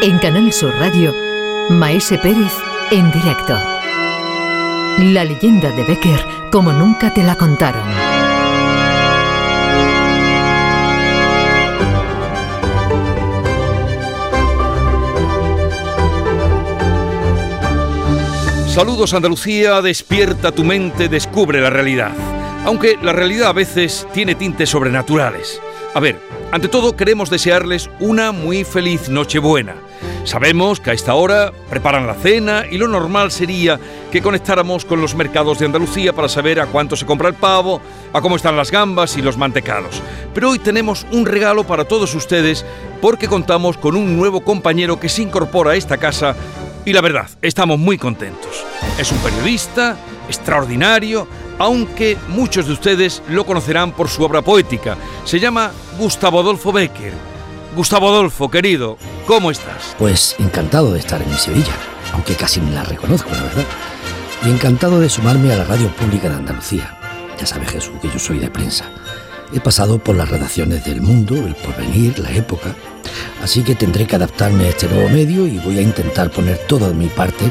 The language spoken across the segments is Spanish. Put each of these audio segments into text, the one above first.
En Canal Sur Radio, Maese Pérez en directo. La leyenda de Becker como nunca te la contaron. Saludos Andalucía, despierta tu mente, descubre la realidad. Aunque la realidad a veces tiene tintes sobrenaturales. A ver, ante todo queremos desearles una muy feliz Nochebuena. Sabemos que a esta hora preparan la cena y lo normal sería que conectáramos con los mercados de Andalucía para saber a cuánto se compra el pavo, a cómo están las gambas y los mantecados. Pero hoy tenemos un regalo para todos ustedes porque contamos con un nuevo compañero que se incorpora a esta casa y la verdad, estamos muy contentos. Es un periodista extraordinario, aunque muchos de ustedes lo conocerán por su obra poética. Se llama Gustavo Adolfo Becker. Gustavo Adolfo, querido, ¿cómo estás? Pues encantado de estar en mi Sevilla, aunque casi ni la reconozco, la verdad. Y encantado de sumarme a la radio pública de Andalucía. Ya sabe Jesús que yo soy de prensa. He pasado por las redacciones del Mundo, El Porvenir, La Época, así que tendré que adaptarme a este nuevo medio y voy a intentar poner toda mi parte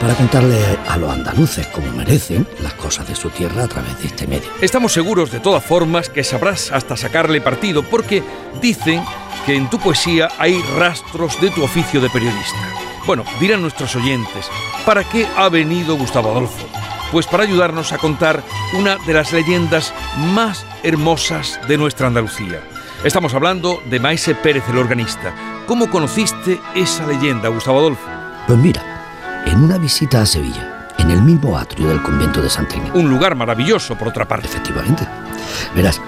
para contarle a los andaluces como merecen las cosas de su tierra a través de este medio. Estamos seguros de todas formas que sabrás hasta sacarle partido porque dicen que en tu poesía hay rastros de tu oficio de periodista. Bueno, dirán nuestros oyentes, ¿para qué ha venido Gustavo Adolfo? Pues para ayudarnos a contar una de las leyendas más hermosas de nuestra Andalucía. Estamos hablando de Maese Pérez el organista. ¿Cómo conociste esa leyenda, Gustavo Adolfo? Pues mira, en una visita a Sevilla, en el mismo atrio del convento de Santa Inés. Un lugar maravilloso, por otra parte. Efectivamente. Verás,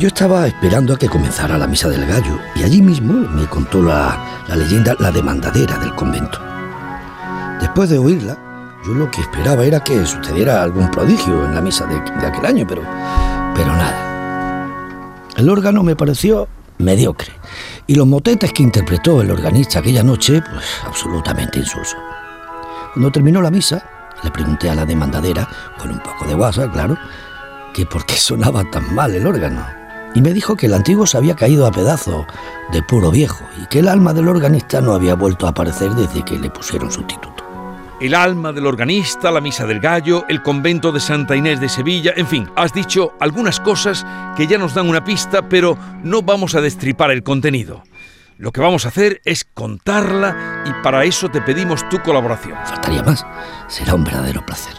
yo estaba esperando a que comenzara la misa del gallo y allí mismo me contó la, la leyenda La demandadera del convento. Después de oírla, yo lo que esperaba era que sucediera algún prodigio en la misa de, de aquel año, pero, pero nada. El órgano me pareció mediocre y los motetes que interpretó el organista aquella noche, pues absolutamente insulso. Cuando terminó la misa, le pregunté a la demandadera, con un poco de guasa, claro, que por qué sonaba tan mal el órgano. Y me dijo que el antiguo se había caído a pedazos de puro viejo y que el alma del organista no había vuelto a aparecer desde que le pusieron sustituto. El alma del organista, la misa del gallo, el convento de Santa Inés de Sevilla, en fin, has dicho algunas cosas que ya nos dan una pista, pero no vamos a destripar el contenido. Lo que vamos a hacer es contarla y para eso te pedimos tu colaboración. Faltaría más. Será un verdadero placer.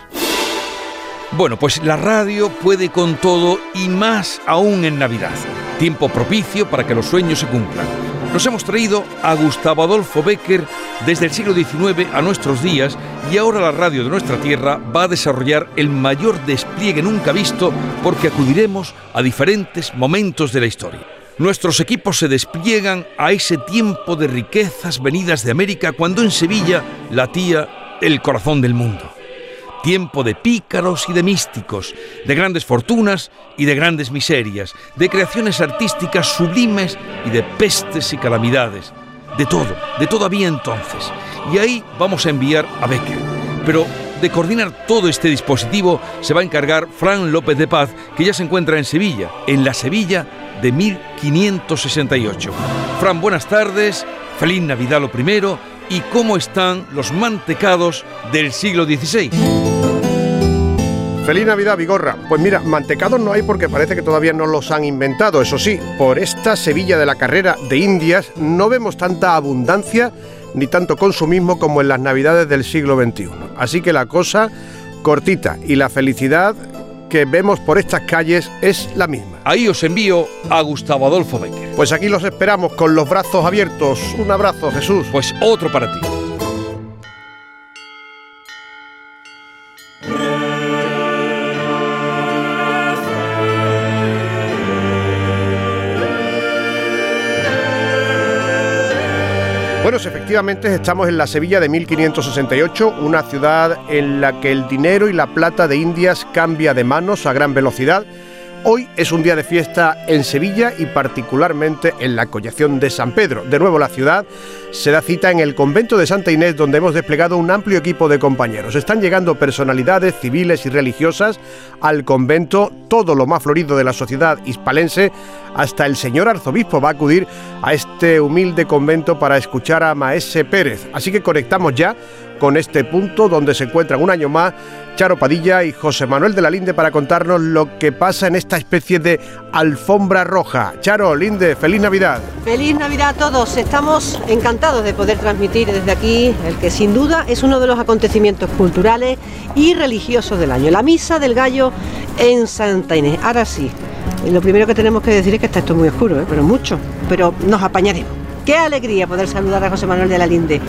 Bueno, pues la radio puede con todo y más aún en Navidad. Tiempo propicio para que los sueños se cumplan. Nos hemos traído a Gustavo Adolfo Becker desde el siglo XIX a nuestros días y ahora la radio de nuestra tierra va a desarrollar el mayor despliegue nunca visto porque acudiremos a diferentes momentos de la historia. Nuestros equipos se despliegan a ese tiempo de riquezas venidas de América cuando en Sevilla latía el corazón del mundo. Tiempo de pícaros y de místicos, de grandes fortunas y de grandes miserias, de creaciones artísticas sublimes y de pestes y calamidades. De todo, de todo había entonces. Y ahí vamos a enviar a Becker. Pero de coordinar todo este dispositivo se va a encargar Fran López de Paz, que ya se encuentra en Sevilla, en la Sevilla de 1568. Fran, buenas tardes, feliz Navidad lo primero, y cómo están los mantecados del siglo XVI. Feliz Navidad, Vigorra. Pues mira, mantecados no hay porque parece que todavía no los han inventado. Eso sí, por esta Sevilla de la carrera de Indias no vemos tanta abundancia ni tanto consumismo como en las Navidades del siglo XXI. Así que la cosa cortita y la felicidad que vemos por estas calles es la misma. Ahí os envío a Gustavo Adolfo Becker. Pues aquí los esperamos con los brazos abiertos. Un abrazo, Jesús. Pues otro para ti. Bueno, efectivamente estamos en la Sevilla de 1568, una ciudad en la que el dinero y la plata de Indias cambia de manos a gran velocidad, Hoy es un día de fiesta en Sevilla y particularmente en la collación de San Pedro. De nuevo la ciudad se da cita en el convento de Santa Inés donde hemos desplegado un amplio equipo de compañeros. Están llegando personalidades civiles y religiosas al convento, todo lo más florido de la sociedad hispalense, hasta el señor arzobispo va a acudir a este humilde convento para escuchar a Maese Pérez. Así que conectamos ya con este punto donde se encuentran un año más Charo Padilla y José Manuel de la Linde para contarnos lo que pasa en esta especie de alfombra roja. Charo, Linde, feliz Navidad. Feliz Navidad a todos. Estamos encantados de poder transmitir desde aquí el que sin duda es uno de los acontecimientos culturales y religiosos del año, la Misa del Gallo en Santa Inés. Ahora sí, lo primero que tenemos que decir es que está esto muy oscuro, ¿eh? pero mucho, pero nos apañaremos. Qué alegría poder saludar a José Manuel de la Linde.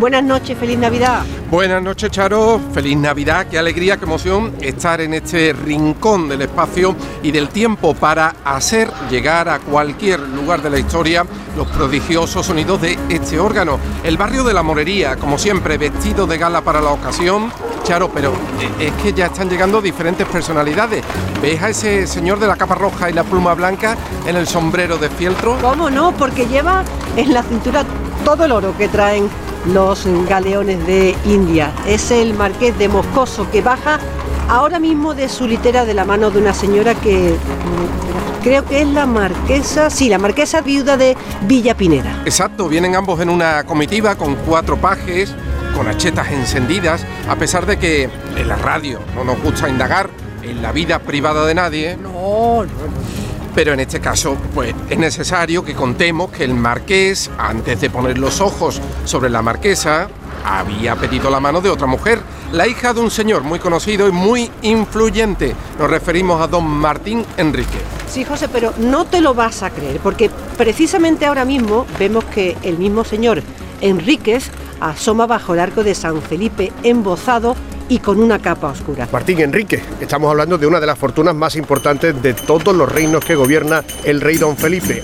Buenas noches, feliz Navidad. Buenas noches, Charo. Feliz Navidad. Qué alegría, qué emoción estar en este rincón del espacio y del tiempo para hacer llegar a cualquier lugar de la historia los prodigiosos sonidos de este órgano. El barrio de la Morería, como siempre, vestido de gala para la ocasión. Charo, pero es que ya están llegando diferentes personalidades. ¿Ves a ese señor de la capa roja y la pluma blanca en el sombrero de fieltro? ¿Cómo no? Porque lleva en la cintura todo el oro que traen los galeones de India. Es el marqués de Moscoso que baja ahora mismo de su litera de la mano de una señora que mm, creo que es la marquesa, sí, la marquesa viuda de Villa Pineda. Exacto, vienen ambos en una comitiva con cuatro pajes, con achetas encendidas, a pesar de que en la radio no nos gusta indagar en la vida privada de nadie. No, no, no pero en este caso pues es necesario que contemos que el marqués, antes de poner los ojos sobre la marquesa, había pedido la mano de otra mujer, la hija de un señor muy conocido y muy influyente. Nos referimos a don Martín Enrique. Sí, José, pero no te lo vas a creer, porque precisamente ahora mismo vemos que el mismo señor Enríquez asoma bajo el arco de San Felipe embozado y con una capa oscura. Martín Enrique, estamos hablando de una de las fortunas más importantes de todos los reinos que gobierna el rey don Felipe.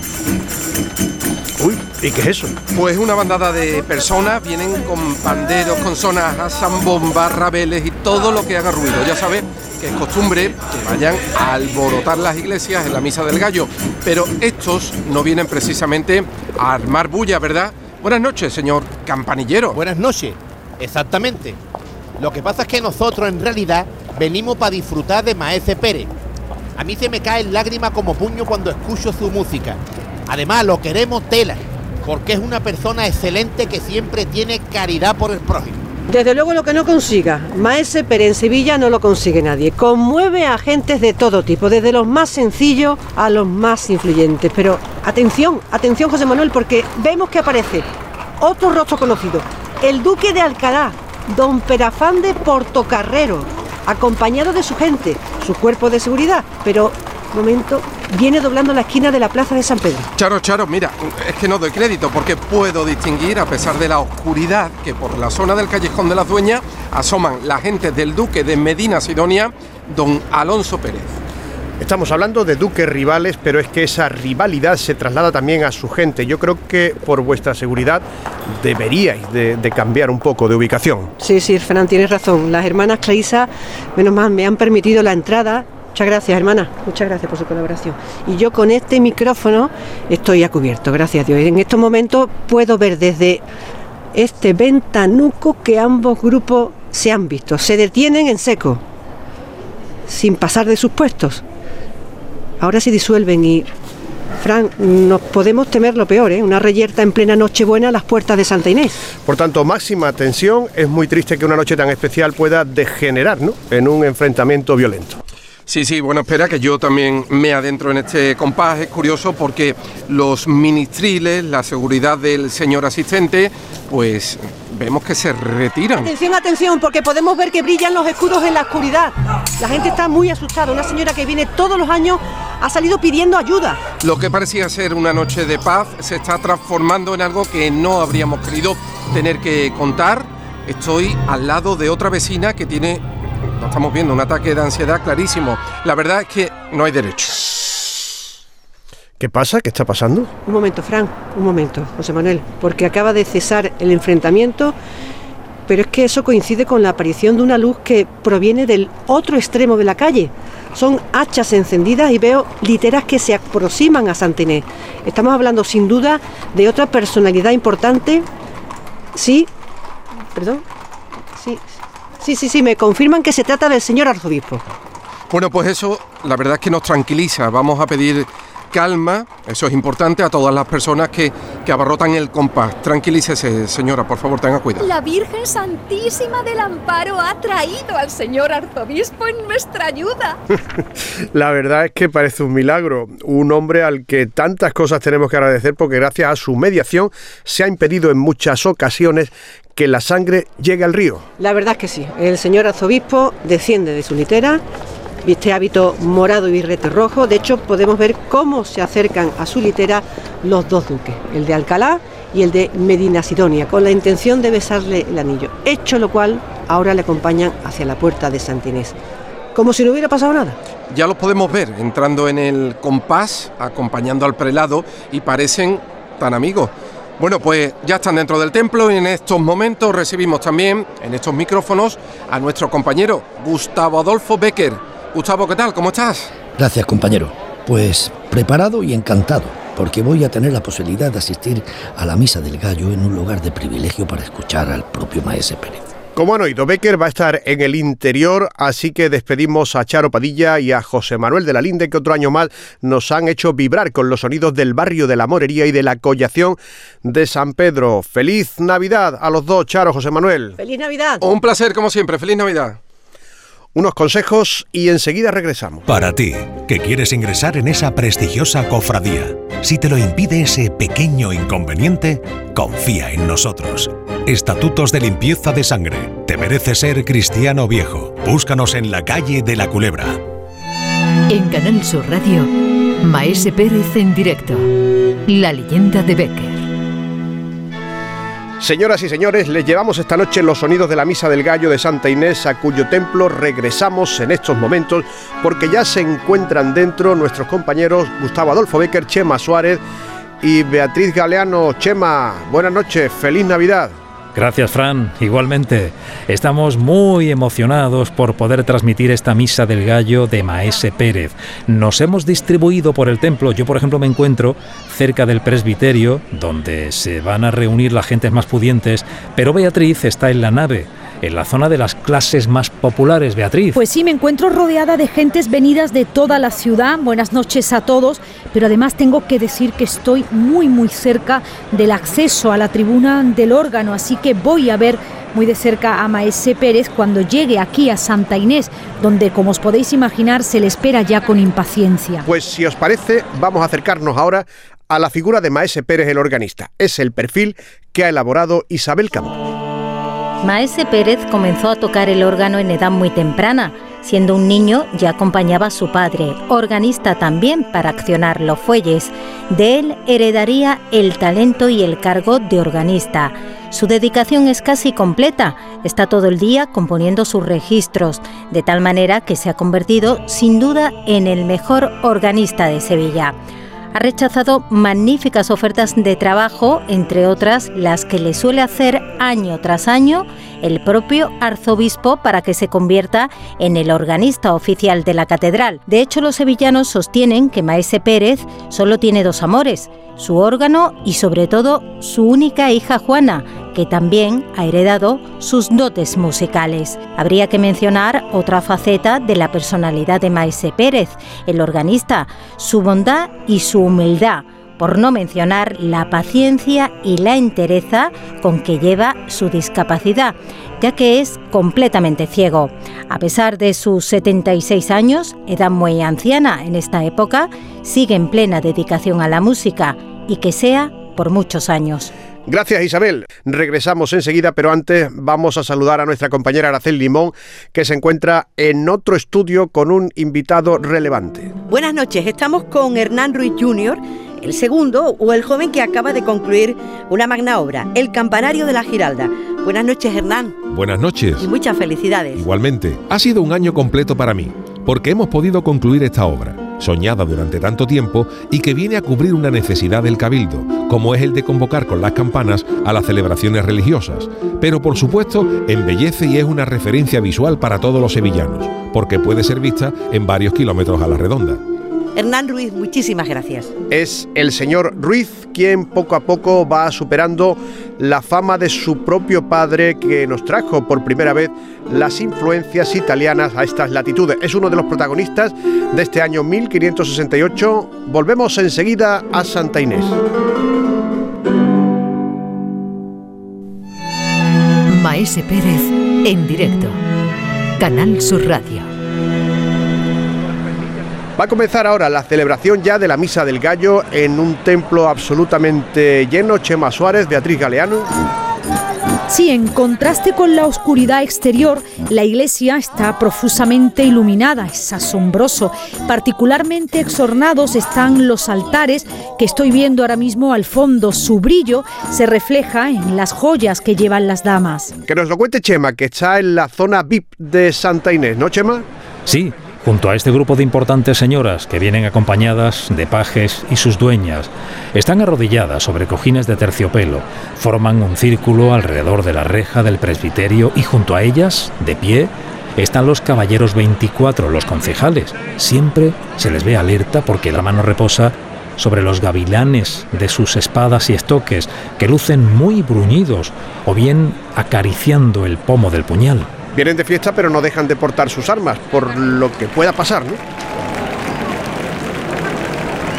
Uy, ¿y qué es eso? Pues una bandada de personas vienen con panderos, con sonajas, zambombas, rabeles y todo lo que haga ruido. Ya sabes que es costumbre que vayan a alborotar las iglesias en la misa del gallo, pero estos no vienen precisamente a armar bulla, ¿verdad? Buenas noches, señor campanillero. Buenas noches, exactamente. Lo que pasa es que nosotros en realidad venimos para disfrutar de Maese Pérez. A mí se me caen lágrimas como puño cuando escucho su música. Además, lo queremos tela, porque es una persona excelente que siempre tiene caridad por el prójimo. Desde luego lo que no consiga, Maese Pérez en Sevilla no lo consigue nadie. Conmueve a agentes de todo tipo, desde los más sencillos a los más influyentes. Pero atención, atención José Manuel, porque vemos que aparece otro rostro conocido, el duque de Alcalá, don Perafán de Portocarrero, acompañado de su gente, su cuerpo de seguridad, pero, momento, viene doblando la esquina de la plaza de San Pedro. Charo, Charo, mira, es que no doy crédito porque puedo distinguir, a pesar de la oscuridad, que por la zona del callejón de las dueñas asoman la gente del duque de Medina Sidonia, don Alonso Pérez. Estamos hablando de duques rivales, pero es que esa rivalidad se traslada también a su gente. Yo creo que por vuestra seguridad deberíais de, cambiar un poco de ubicación. Sí, sí, Fernán, tienes razón. Las hermanas Clarisa, menos mal, me han permitido la entrada. Muchas gracias, hermana. Muchas gracias por su colaboración. Y yo con este micrófono estoy a cubierto, gracias a Dios. En estos momentos puedo ver desde este ventanuco que ambos grupos se han visto. Se detienen en seco, sin pasar de sus puestos ahora se disuelven y, Fran, nos podemos temer lo peor, ¿eh? una reyerta en plena Nochebuena a las puertas de Santa Inés. Por tanto, máxima atención, es muy triste que una noche tan especial pueda degenerar ¿no? en un enfrentamiento violento. Sí, sí, bueno, espera que yo también me adentro en este compás. Es curioso porque los ministriles, la seguridad del señor asistente, pues vemos que se retiran. Atención, atención, porque podemos ver que brillan los escudos en la oscuridad. La gente está muy asustada. Una señora que viene todos los años ha salido pidiendo ayuda. Lo que parecía ser una noche de paz se está transformando en algo que no habríamos querido tener que contar. Estoy al lado de otra vecina que tiene lo estamos viendo, un ataque de ansiedad clarísimo. La verdad es que no hay derecho. ¿Qué pasa? ¿Qué está pasando? Un momento, Fran, un momento, José Manuel, porque acaba de cesar el enfrentamiento pero es que eso coincide con la aparición de una luz que proviene del otro extremo de la calle. Son hachas encendidas y veo literas que se aproximan a Santiné. Estamos hablando sin duda de otra personalidad importante. Sí, perdón. Sí, sí, sí, sí, me confirman que se trata del señor arzobispo. Bueno, pues eso la verdad es que nos tranquiliza. Vamos a pedir calma, eso es importante a todas las personas que, que abarrotan el compás. Tranquilícese, señora, por favor, tenga cuidado. La Virgen Santísima del Amparo ha traído al señor arzobispo en nuestra ayuda. La verdad es que parece un milagro, un hombre al que tantas cosas tenemos que agradecer porque gracias a su mediación se ha impedido en muchas ocasiones que la sangre llegue al río. La verdad es que sí, el señor arzobispo desciende de su litera viste hábito morado y birrete rojo. De hecho, podemos ver cómo se acercan a su litera los dos duques, el de Alcalá y el de Medina Sidonia, con la intención de besarle el anillo. Hecho lo cual, ahora le acompañan hacia la puerta de Santinés. Como si no hubiera pasado nada. Ya los podemos ver entrando en el compás, acompañando al prelado y parecen tan amigos. Bueno, pues ya están dentro del templo y en estos momentos recibimos también en estos micrófonos a nuestro compañero Gustavo Adolfo Becker Gustavo, ¿qué tal? ¿Cómo estás? Gracias, compañero. Pues preparado y encantado, porque voy a tener la posibilidad de asistir a la Misa del Gallo en un lugar de privilegio para escuchar al propio Maese Pérez. Como han oído, Becker va a estar en el interior, así que despedimos a Charo Padilla y a José Manuel de la Linde, que otro año más nos han hecho vibrar con los sonidos del barrio de la Morería y de la collación de San Pedro. ¡Feliz Navidad a los dos, Charo, José Manuel! ¡Feliz Navidad! Un placer, como siempre. ¡Feliz Navidad! Unos consejos y enseguida regresamos. Para ti, que quieres ingresar en esa prestigiosa cofradía, si te lo impide ese pequeño inconveniente, confía en nosotros. Estatutos de limpieza de sangre. Te merece ser cristiano viejo. Búscanos en la calle de la Culebra. En Canal Sur Radio, Maese Pérez en directo. La leyenda de Becker. Señoras y señores, les llevamos esta noche los sonidos de la Misa del Gallo de Santa Inés, a cuyo templo regresamos en estos momentos, porque ya se encuentran dentro nuestros compañeros Gustavo Adolfo Becker, Chema Suárez y Beatriz Galeano. Chema, buenas noches, feliz Navidad. Gracias, Fran. Igualmente, estamos muy emocionados por poder transmitir esta misa del gallo de Maese Pérez. Nos hemos distribuido por el templo. Yo, por ejemplo, me encuentro cerca del presbiterio, donde se van a reunir las gentes más pudientes, pero Beatriz está en la nave en la zona de las clases más populares, Beatriz. Pues sí, me encuentro rodeada de gentes venidas de toda la ciudad. Buenas noches a todos, pero además tengo que decir que estoy muy muy cerca del acceso a la tribuna del órgano, así que voy a ver muy de cerca a Maese Pérez cuando llegue aquí a Santa Inés, donde como os podéis imaginar se le espera ya con impaciencia. Pues si os parece, vamos a acercarnos ahora a la figura de Maese Pérez el organista. Es el perfil que ha elaborado Isabel Campo. Maese Pérez comenzó a tocar el órgano en edad muy temprana. Siendo un niño ya acompañaba a su padre, organista también para accionar los fuelles. De él heredaría el talento y el cargo de organista. Su dedicación es casi completa, está todo el día componiendo sus registros, de tal manera que se ha convertido sin duda en el mejor organista de Sevilla ha rechazado magníficas ofertas de trabajo, entre otras las que le suele hacer año tras año el propio arzobispo para que se convierta en el organista oficial de la catedral. De hecho, los sevillanos sostienen que Maese Pérez solo tiene dos amores, su órgano y sobre todo su única hija Juana, que también ha heredado sus dotes musicales. Habría que mencionar otra faceta de la personalidad de Maese Pérez, el organista, su bondad y su humildad por no mencionar la paciencia y la entereza con que lleva su discapacidad, ya que es completamente ciego. A pesar de sus 76 años, edad muy anciana en esta época, sigue en plena dedicación a la música y que sea por muchos años. Gracias Isabel. Regresamos enseguida, pero antes vamos a saludar a nuestra compañera Aracel Limón, que se encuentra en otro estudio con un invitado relevante. Buenas noches, estamos con Hernán Ruiz Jr., el segundo o el joven que acaba de concluir una magna obra, El Campanario de la Giralda. Buenas noches, Hernán. Buenas noches. Y muchas felicidades. Igualmente, ha sido un año completo para mí, porque hemos podido concluir esta obra soñada durante tanto tiempo y que viene a cubrir una necesidad del cabildo, como es el de convocar con las campanas a las celebraciones religiosas. Pero por supuesto embellece y es una referencia visual para todos los sevillanos, porque puede ser vista en varios kilómetros a la redonda. Hernán Ruiz, muchísimas gracias. Es el señor Ruiz quien poco a poco va superando la fama de su propio padre que nos trajo por primera vez las influencias italianas a estas latitudes. Es uno de los protagonistas de este año 1568. Volvemos enseguida a Santa Inés. Maese Pérez en directo. Canal Sur Radio. Va a comenzar ahora la celebración ya de la Misa del Gallo en un templo absolutamente lleno. Chema Suárez, Beatriz Galeano. Sí, en contraste con la oscuridad exterior, la iglesia está profusamente iluminada, es asombroso. Particularmente exornados están los altares que estoy viendo ahora mismo al fondo. Su brillo se refleja en las joyas que llevan las damas. Que nos lo cuente Chema, que está en la zona VIP de Santa Inés, ¿no, Chema? Sí, junto a este grupo de importantes señoras que vienen acompañadas de pajes y sus dueñas. Están arrodilladas sobre cojines de terciopelo, forman un círculo alrededor de la reja del presbiterio y junto a ellas, de pie, están los caballeros 24, los concejales. Siempre se les ve alerta porque la mano reposa sobre los gavilanes de sus espadas y estoques, que lucen muy bruñidos, o bien acariciando el pomo del puñal. Vienen de fiesta pero no dejan de portar sus armas, por lo que pueda pasar, ¿no?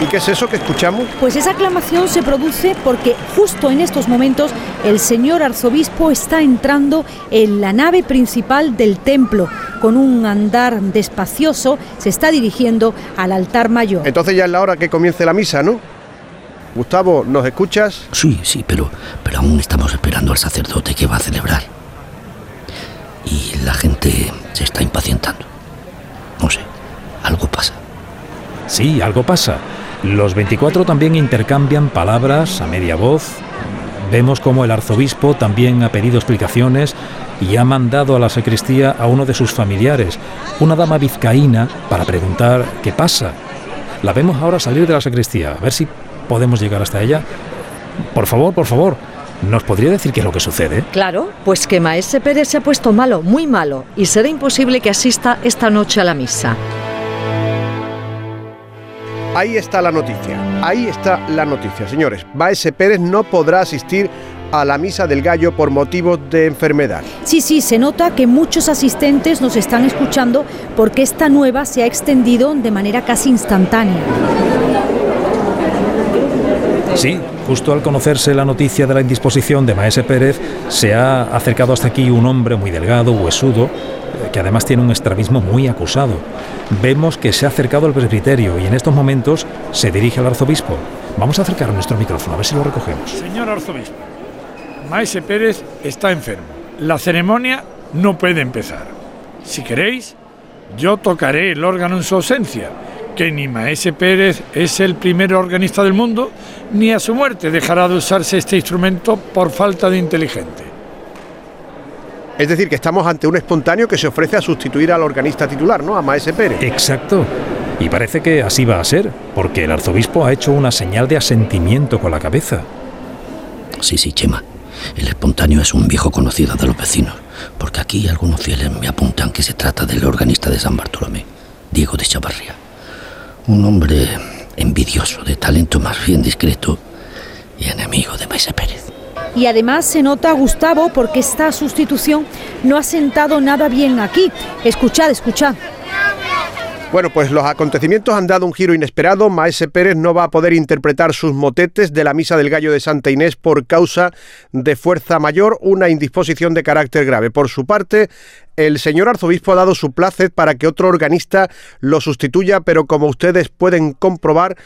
¿Y qué es eso que escuchamos? Pues esa aclamación se produce porque justo en estos momentos el señor arzobispo está entrando en la nave principal del templo. Con un andar despacioso se está dirigiendo al altar mayor. Entonces ya es la hora que comience la misa, ¿no? Gustavo, ¿nos escuchas? Sí, sí, pero, pero aún estamos esperando al sacerdote que va a celebrar. Y la gente se está impacientando. No sé, algo pasa. Sí, algo pasa. Los 24 también intercambian palabras a media voz. Vemos como el arzobispo también ha pedido explicaciones y ha mandado a la sacristía a uno de sus familiares, una dama vizcaína, para preguntar qué pasa. La vemos ahora salir de la sacristía, a ver si podemos llegar hasta ella. Por favor, por favor, ¿nos podría decir qué es lo que sucede? Claro, pues que Maese Pérez se ha puesto malo, muy malo, y será imposible que asista esta noche a la misa. Ahí está la noticia, ahí está la noticia, señores. Maese Pérez no podrá asistir a la misa del gallo por motivos de enfermedad. Sí, sí, se nota que muchos asistentes nos están escuchando porque esta nueva se ha extendido de manera casi instantánea. Sí, justo al conocerse la noticia de la indisposición de Maese Pérez, se ha acercado hasta aquí un hombre muy delgado, huesudo, eh, que además tiene un estrabismo muy acusado. Vemos que se ha acercado al presbiterio y en estos momentos se dirige al arzobispo. Vamos a acercar nuestro micrófono, a ver si lo recogemos. Señor arzobispo, Maese Pérez está enfermo. La ceremonia no puede empezar. Si queréis, yo tocaré el órgano en su ausencia, que ni Maese Pérez es el primer organista del mundo, ni a su muerte dejará de usarse este instrumento por falta de inteligente. Es decir, que estamos ante un espontáneo que se ofrece a sustituir al organista titular, ¿no? A Maese Pérez. Exacto. Y parece que así va a ser, porque el arzobispo ha hecho una señal de asentimiento con la cabeza. Sí, sí, Chema. El espontáneo es un viejo conocido de los vecinos, porque aquí algunos fieles me apuntan que se trata del organista de San Bartolomé, Diego de Chavarría. Un hombre envidioso, de talento más bien discreto y enemigo de Maese Pérez. Y además se nota, Gustavo, porque esta sustitución no ha sentado nada bien aquí. Escuchad, escuchad. Bueno, pues los acontecimientos han dado un giro inesperado. Maese Pérez no va a poder interpretar sus motetes de la Misa del Gallo de Santa Inés por causa de fuerza mayor, una indisposición de carácter grave. Por su parte, el señor arzobispo ha dado su placet para que otro organista lo sustituya, pero como ustedes pueden comprobar,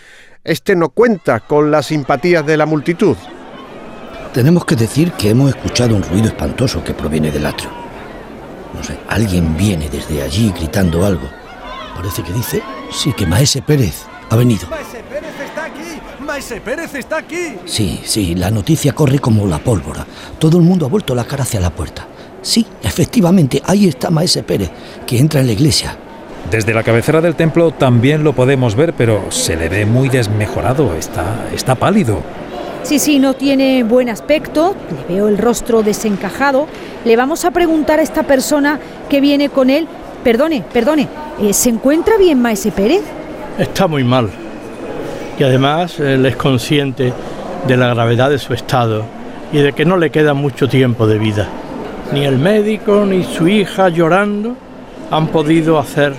este no cuenta con las simpatías de la multitud. Tenemos que decir que hemos escuchado un ruido espantoso que proviene del atrio. No sé, alguien viene desde allí gritando algo. Parece que dice, sí, que Maese Pérez ha venido. ¡Maese Pérez está aquí! ¡Maese Pérez está aquí! Sí, sí, la noticia corre como la pólvora. Todo el mundo ha vuelto la cara hacia la puerta. Sí, efectivamente, ahí está Maese Pérez, que entra en la iglesia. Desde la cabecera del templo también lo podemos ver, pero se le ve muy desmejorado, está, está pálido. Sí, sí, no tiene buen aspecto, le veo el rostro desencajado. Le vamos a preguntar a esta persona que viene con él. Perdone, perdone, eh, ¿se encuentra bien Maese Pérez? Está muy mal. Y además él es consciente de la gravedad de su estado y de que no le queda mucho tiempo de vida. Ni el médico ni su hija llorando han podido hacer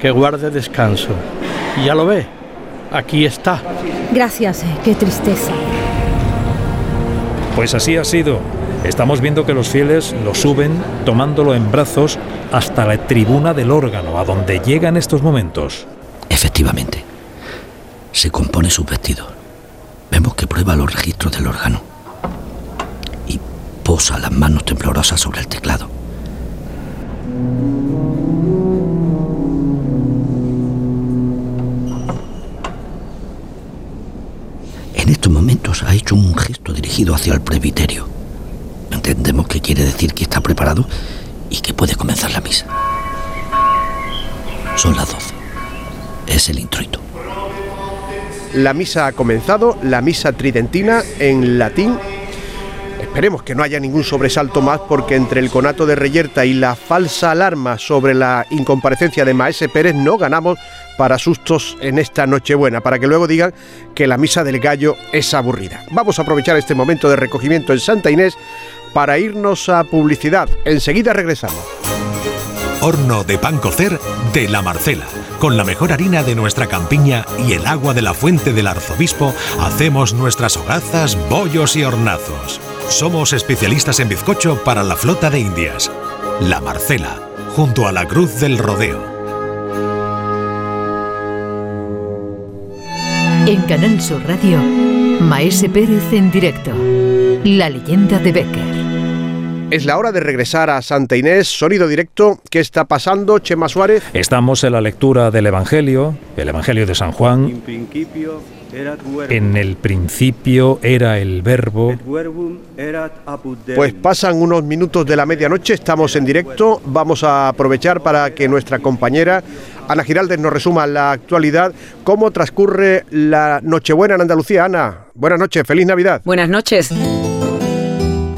que guarde descanso. Y ya lo ve, aquí está. Gracias, eh, qué tristeza. Pues así ha sido. Estamos viendo que los fieles lo suben tomándolo en brazos hasta la tribuna del órgano, a donde llega en estos momentos. Efectivamente, se compone su vestido. Vemos que prueba los registros del órgano y posa las manos temblorosas sobre el teclado. En estos momentos ha hecho un gesto dirigido hacia el presbiterio. Entendemos que quiere decir que está preparado y que puede comenzar la misa. Son las 12. Es el introito. La misa ha comenzado, la misa tridentina en latín. Esperemos que no haya ningún sobresalto más porque entre el conato de Reyerta y la falsa alarma sobre la incomparecencia de Maese Pérez no ganamos para sustos en esta Nochebuena, para que luego digan que la misa del gallo es aburrida. Vamos a aprovechar este momento de recogimiento en Santa Inés para irnos a publicidad. Enseguida regresamos. Horno de pan cocer de La Marcela. Con la mejor harina de nuestra campiña y el agua de la fuente del arzobispo, hacemos nuestras hogazas, bollos y hornazos. Somos especialistas en bizcocho para la flota de Indias. La Marcela, junto a la Cruz del Rodeo. En Canal Sur Radio, Maese Pérez en directo. La leyenda de Becker. Es la hora de regresar a Santa Inés, sonido directo. ¿Qué está pasando, Chema Suárez? Estamos en la lectura del Evangelio, el Evangelio de San Juan. En el principio era el verbo. Pues pasan unos minutos de la medianoche, estamos en directo. Vamos a aprovechar para que nuestra compañera Ana Giraldez nos resuma la actualidad. ¿Cómo transcurre la Nochebuena en Andalucía? Ana, buenas noches, feliz Navidad. Buenas noches.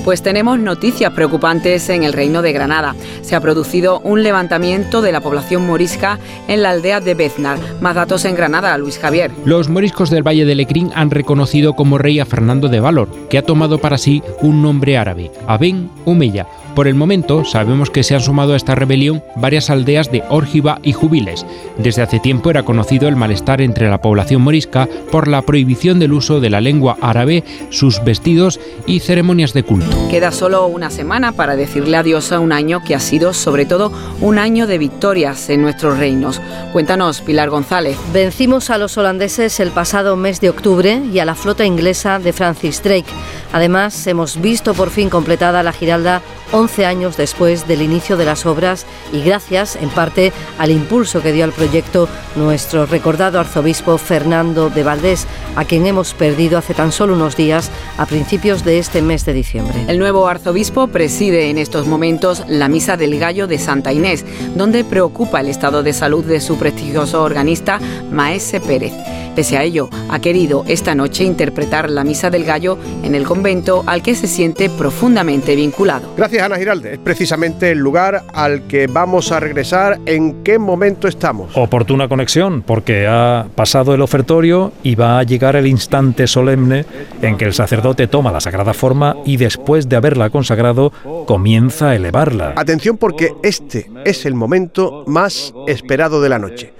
Pues tenemos noticias preocupantes en el Reino de Granada. Se ha producido un levantamiento de la población morisca en la aldea de Beznar. Más datos en Granada, Luis Javier. Los moriscos del Valle de Lecrín han reconocido como rey a Fernando de Valor, que ha tomado para sí un nombre árabe, Aben Umeya. Por el momento, sabemos que se han sumado a esta rebelión varias aldeas de Órgiva y Jubiles. Desde hace tiempo era conocido el malestar entre la población morisca por la prohibición del uso de la lengua árabe, sus vestidos y ceremonias de culto. Queda solo una semana para decirle adiós a un año que ha sido sobre todo un año de victorias en nuestros reinos. Cuéntanos, Pilar González. Vencimos a los holandeses el pasado mes de octubre y a la flota inglesa de Francis Drake. Además, hemos visto por fin completada la Giralda 11 años después del inicio de las obras y gracias, en parte, al impulso que dio al proyecto nuestro recordado arzobispo Fernando de Valdés, a quien hemos perdido hace tan solo unos días a principios de este mes de diciembre. El nuevo arzobispo preside en estos momentos la Misa del Gallo de Santa Inés, donde preocupa el estado de salud de su prestigioso organista Maese Pérez. Pese a ello, ha querido esta noche interpretar la Misa del Gallo en el convento al que se siente profundamente vinculado. Gracias, Ana Giralde. Es precisamente el lugar al que vamos a regresar. ¿En qué momento estamos? Oportuna conexión, porque ha pasado el ofertorio y va a llegar el instante solemne en que el sacerdote toma la sagrada forma y después de haberla consagrado comienza a elevarla. Atención porque este es el momento más esperado de la noche.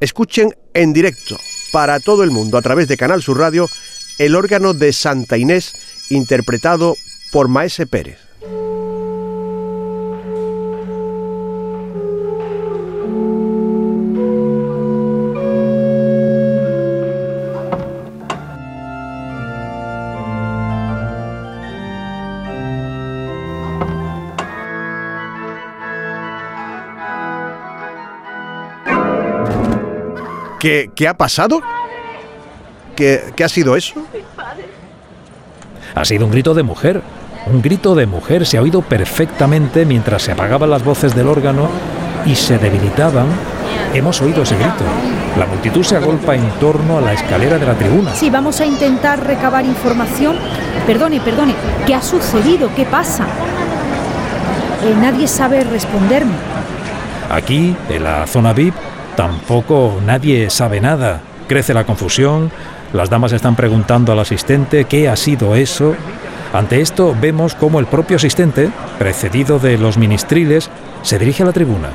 Escuchen en directo para todo el mundo a través de Canal Sur Radio el órgano de Santa Inés interpretado por Maese Pérez. ¿Qué, qué ha pasado? ¿Qué, ¿Qué ha sido eso? Ha sido un grito de mujer. Un grito de mujer se ha oído perfectamente mientras se apagaban las voces del órgano y se debilitaban, hemos oído ese grito. La multitud se agolpa en torno a la escalera de la tribuna. Sí, vamos a intentar recabar información. Perdone, perdone, ¿qué ha sucedido? ¿Qué pasa? Eh, nadie sabe responderme. Aquí, en la zona VIP, tampoco nadie sabe nada. Crece la confusión, las damas están preguntando al asistente qué ha sido eso. Ante esto vemos cómo el propio asistente, precedido de los ministriles, se dirige a la tribuna.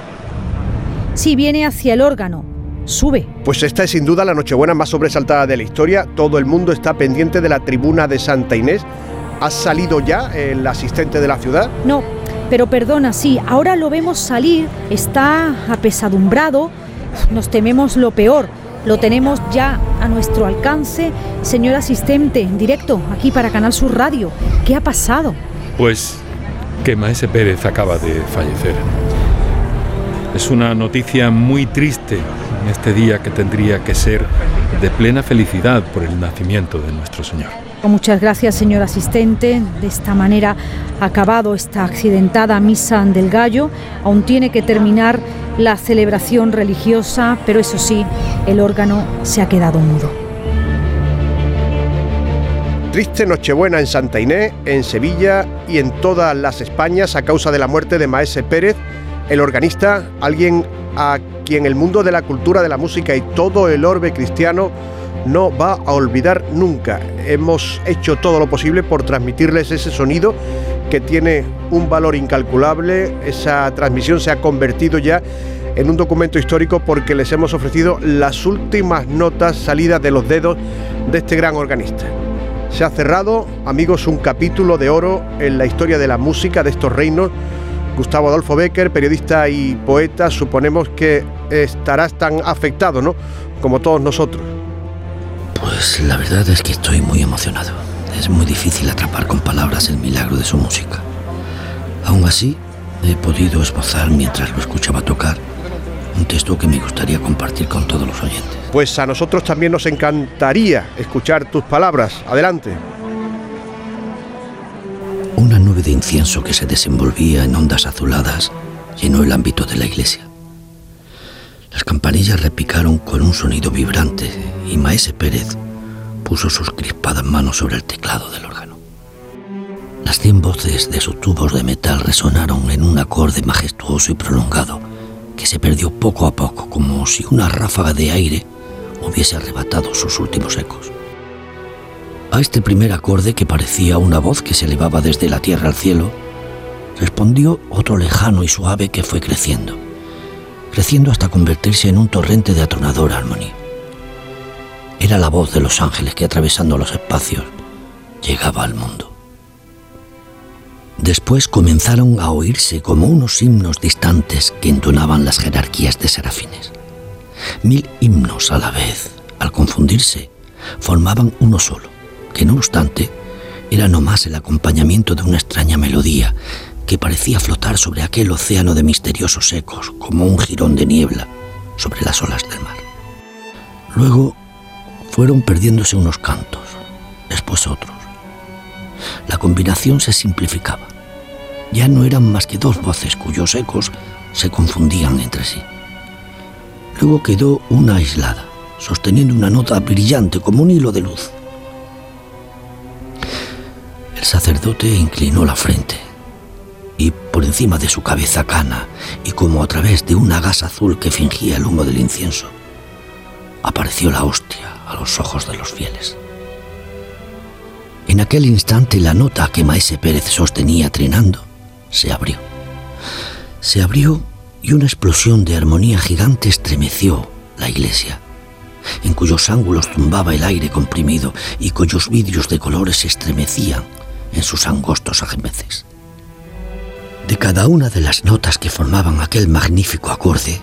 Sí, viene hacia el órgano. Sube. Pues esta es sin duda la Nochebuena más sobresaltada de la historia. Todo el mundo está pendiente de la tribuna de Santa Inés. ¿Ha salido ya el asistente de la ciudad? No, pero perdona, sí, ahora lo vemos salir, está apesadumbrado, nos tememos lo peor. Lo tenemos ya a nuestro alcance. Señor asistente, en directo, aquí para Canal Sur Radio. ¿Qué ha pasado? Pues que Maese Pérez acaba de fallecer. Es una noticia muy triste en este día que tendría que ser de plena felicidad por el nacimiento de nuestro Señor. Muchas gracias, señor asistente. De esta manera ha acabado esta accidentada misa del gallo. Aún tiene que terminar la celebración religiosa, pero eso sí, el órgano se ha quedado mudo. Triste Nochebuena en Santa Inés, en Sevilla y en todas las Españas a causa de la muerte de Maese Pérez, el organista, alguien a quien el mundo de la cultura, de la música y todo el orbe cristiano no va a olvidar nunca. Hemos hecho todo lo posible por transmitirles ese sonido que tiene un valor incalculable. Esa transmisión se ha convertido ya en un documento histórico porque les hemos ofrecido las últimas notas salidas de los dedos de este gran organista. Se ha cerrado, amigos, un capítulo de oro en la historia de la música de estos reinos. Gustavo Adolfo Becker, periodista y poeta, suponemos que estarás tan afectado, ¿no? Como todos nosotros. Pues la verdad es que estoy muy emocionado. Es muy difícil atrapar con palabras el milagro de su música. Aún así, he podido esbozar mientras lo escuchaba tocar un texto que me gustaría compartir con todos los oyentes. Pues a nosotros también nos encantaría escuchar tus palabras. Adelante. Una nube de incienso que se desenvolvía en ondas azuladas llenó el ámbito de la iglesia. Las campanillas repicaron con un sonido vibrante y Maese Pérez puso sus crispadas manos sobre el teclado del órgano. Las cien voces de sus tubos de metal resonaron en un acorde majestuoso y prolongado que se perdió poco a poco como si una ráfaga de aire hubiese arrebatado sus últimos ecos. A este primer acorde que parecía una voz que se elevaba desde la tierra al cielo, respondió otro lejano y suave que fue creciendo, creciendo hasta convertirse en un torrente de atronadora armonía. Era la voz de los ángeles que atravesando los espacios llegaba al mundo. Después comenzaron a oírse como unos himnos distantes que entonaban las jerarquías de serafines. Mil himnos a la vez, al confundirse, formaban uno solo, que no obstante era no más el acompañamiento de una extraña melodía que parecía flotar sobre aquel océano de misteriosos ecos como un jirón de niebla sobre las olas del mar. Luego fueron perdiéndose unos cantos, después otros. La combinación se simplificaba. Ya no eran más que dos voces cuyos ecos se confundían entre sí. Luego quedó una aislada, sosteniendo una nota brillante como un hilo de luz. El sacerdote inclinó la frente y por encima de su cabeza cana y como a través de una gasa azul que fingía el humo del incienso, apareció la hostia a los ojos de los fieles. En aquel instante la nota que Maese Pérez sostenía trinando se abrió. Se abrió y una explosión de armonía gigante estremeció la iglesia, en cuyos ángulos tumbaba el aire comprimido y cuyos vidrios de colores se estremecían en sus angostos ajemeces. De cada una de las notas que formaban aquel magnífico acorde,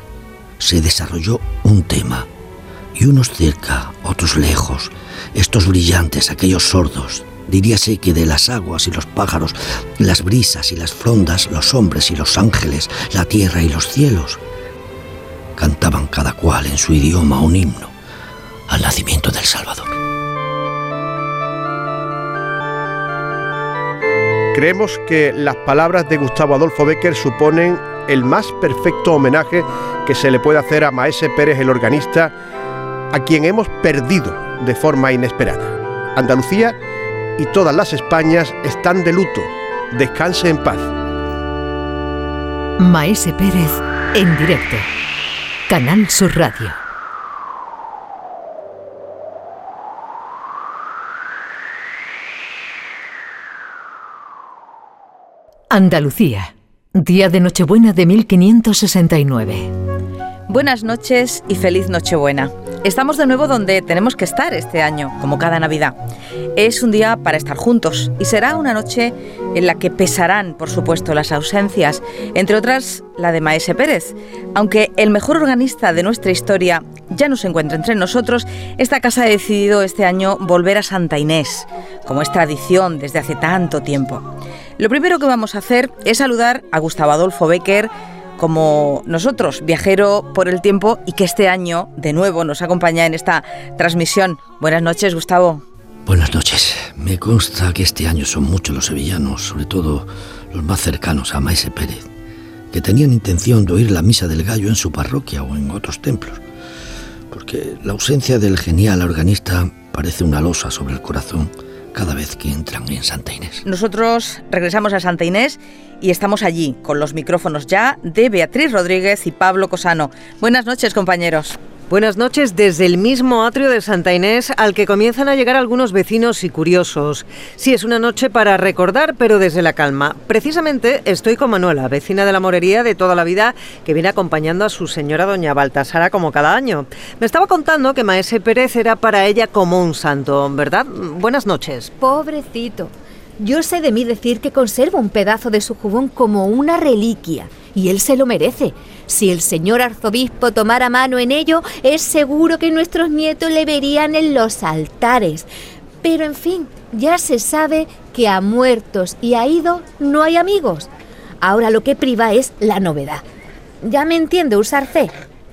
se desarrolló un tema, y unos cerca, otros lejos, estos brillantes, aquellos sordos, diríase que de las aguas y los pájaros, las brisas y las frondas, los hombres y los ángeles, la tierra y los cielos, cantaban cada cual en su idioma un himno al nacimiento del Salvador. Creemos que las palabras de Gustavo Adolfo Becker suponen el más perfecto homenaje que se le puede hacer a Maese Pérez el organista, a quien hemos perdido de forma inesperada. Andalucía y todas las Españas están de luto. Descanse en paz. Maese Pérez en directo. Canal Sur Radio. Andalucía. Día de Nochebuena de 1569. Buenas noches y feliz Nochebuena. Estamos de nuevo donde tenemos que estar este año, como cada Navidad. Es un día para estar juntos y será una noche en la que pesarán, por supuesto, las ausencias, entre otras la de Maese Pérez. Aunque el mejor organista de nuestra historia ya no se encuentra entre nosotros, esta casa ha decidido este año volver a Santa Inés, como es tradición desde hace tanto tiempo. Lo primero que vamos a hacer es saludar a Gustavo Adolfo Becker, como nosotros, viajero por el tiempo y que este año de nuevo nos acompaña en esta transmisión. Buenas noches, Gustavo. Buenas noches. Me consta que este año son muchos los sevillanos, sobre todo los más cercanos a Maese Pérez, que tenían intención de oír la misa del gallo en su parroquia o en otros templos, porque la ausencia del genial organista parece una losa sobre el corazón cada vez que entran en Santa Inés. Nosotros regresamos a Santa Inés y estamos allí con los micrófonos ya de Beatriz Rodríguez y Pablo Cosano. Buenas noches, compañeros. Buenas noches desde el mismo atrio de Santa Inés al que comienzan a llegar algunos vecinos y curiosos. Sí, es una noche para recordar, pero desde la calma. Precisamente estoy con Manuela, vecina de la morería de toda la vida, que viene acompañando a su señora doña Baltasara como cada año. Me estaba contando que Maese Pérez era para ella como un santo, ¿verdad? Buenas noches. Pobrecito. Yo sé de mí decir que conservo un pedazo de su jubón como una reliquia, y él se lo merece. Si el señor arzobispo tomara mano en ello, es seguro que nuestros nietos le verían en los altares. Pero en fin, ya se sabe que a muertos y a ido no hay amigos. Ahora lo que priva es la novedad. Ya me entiende usar fe.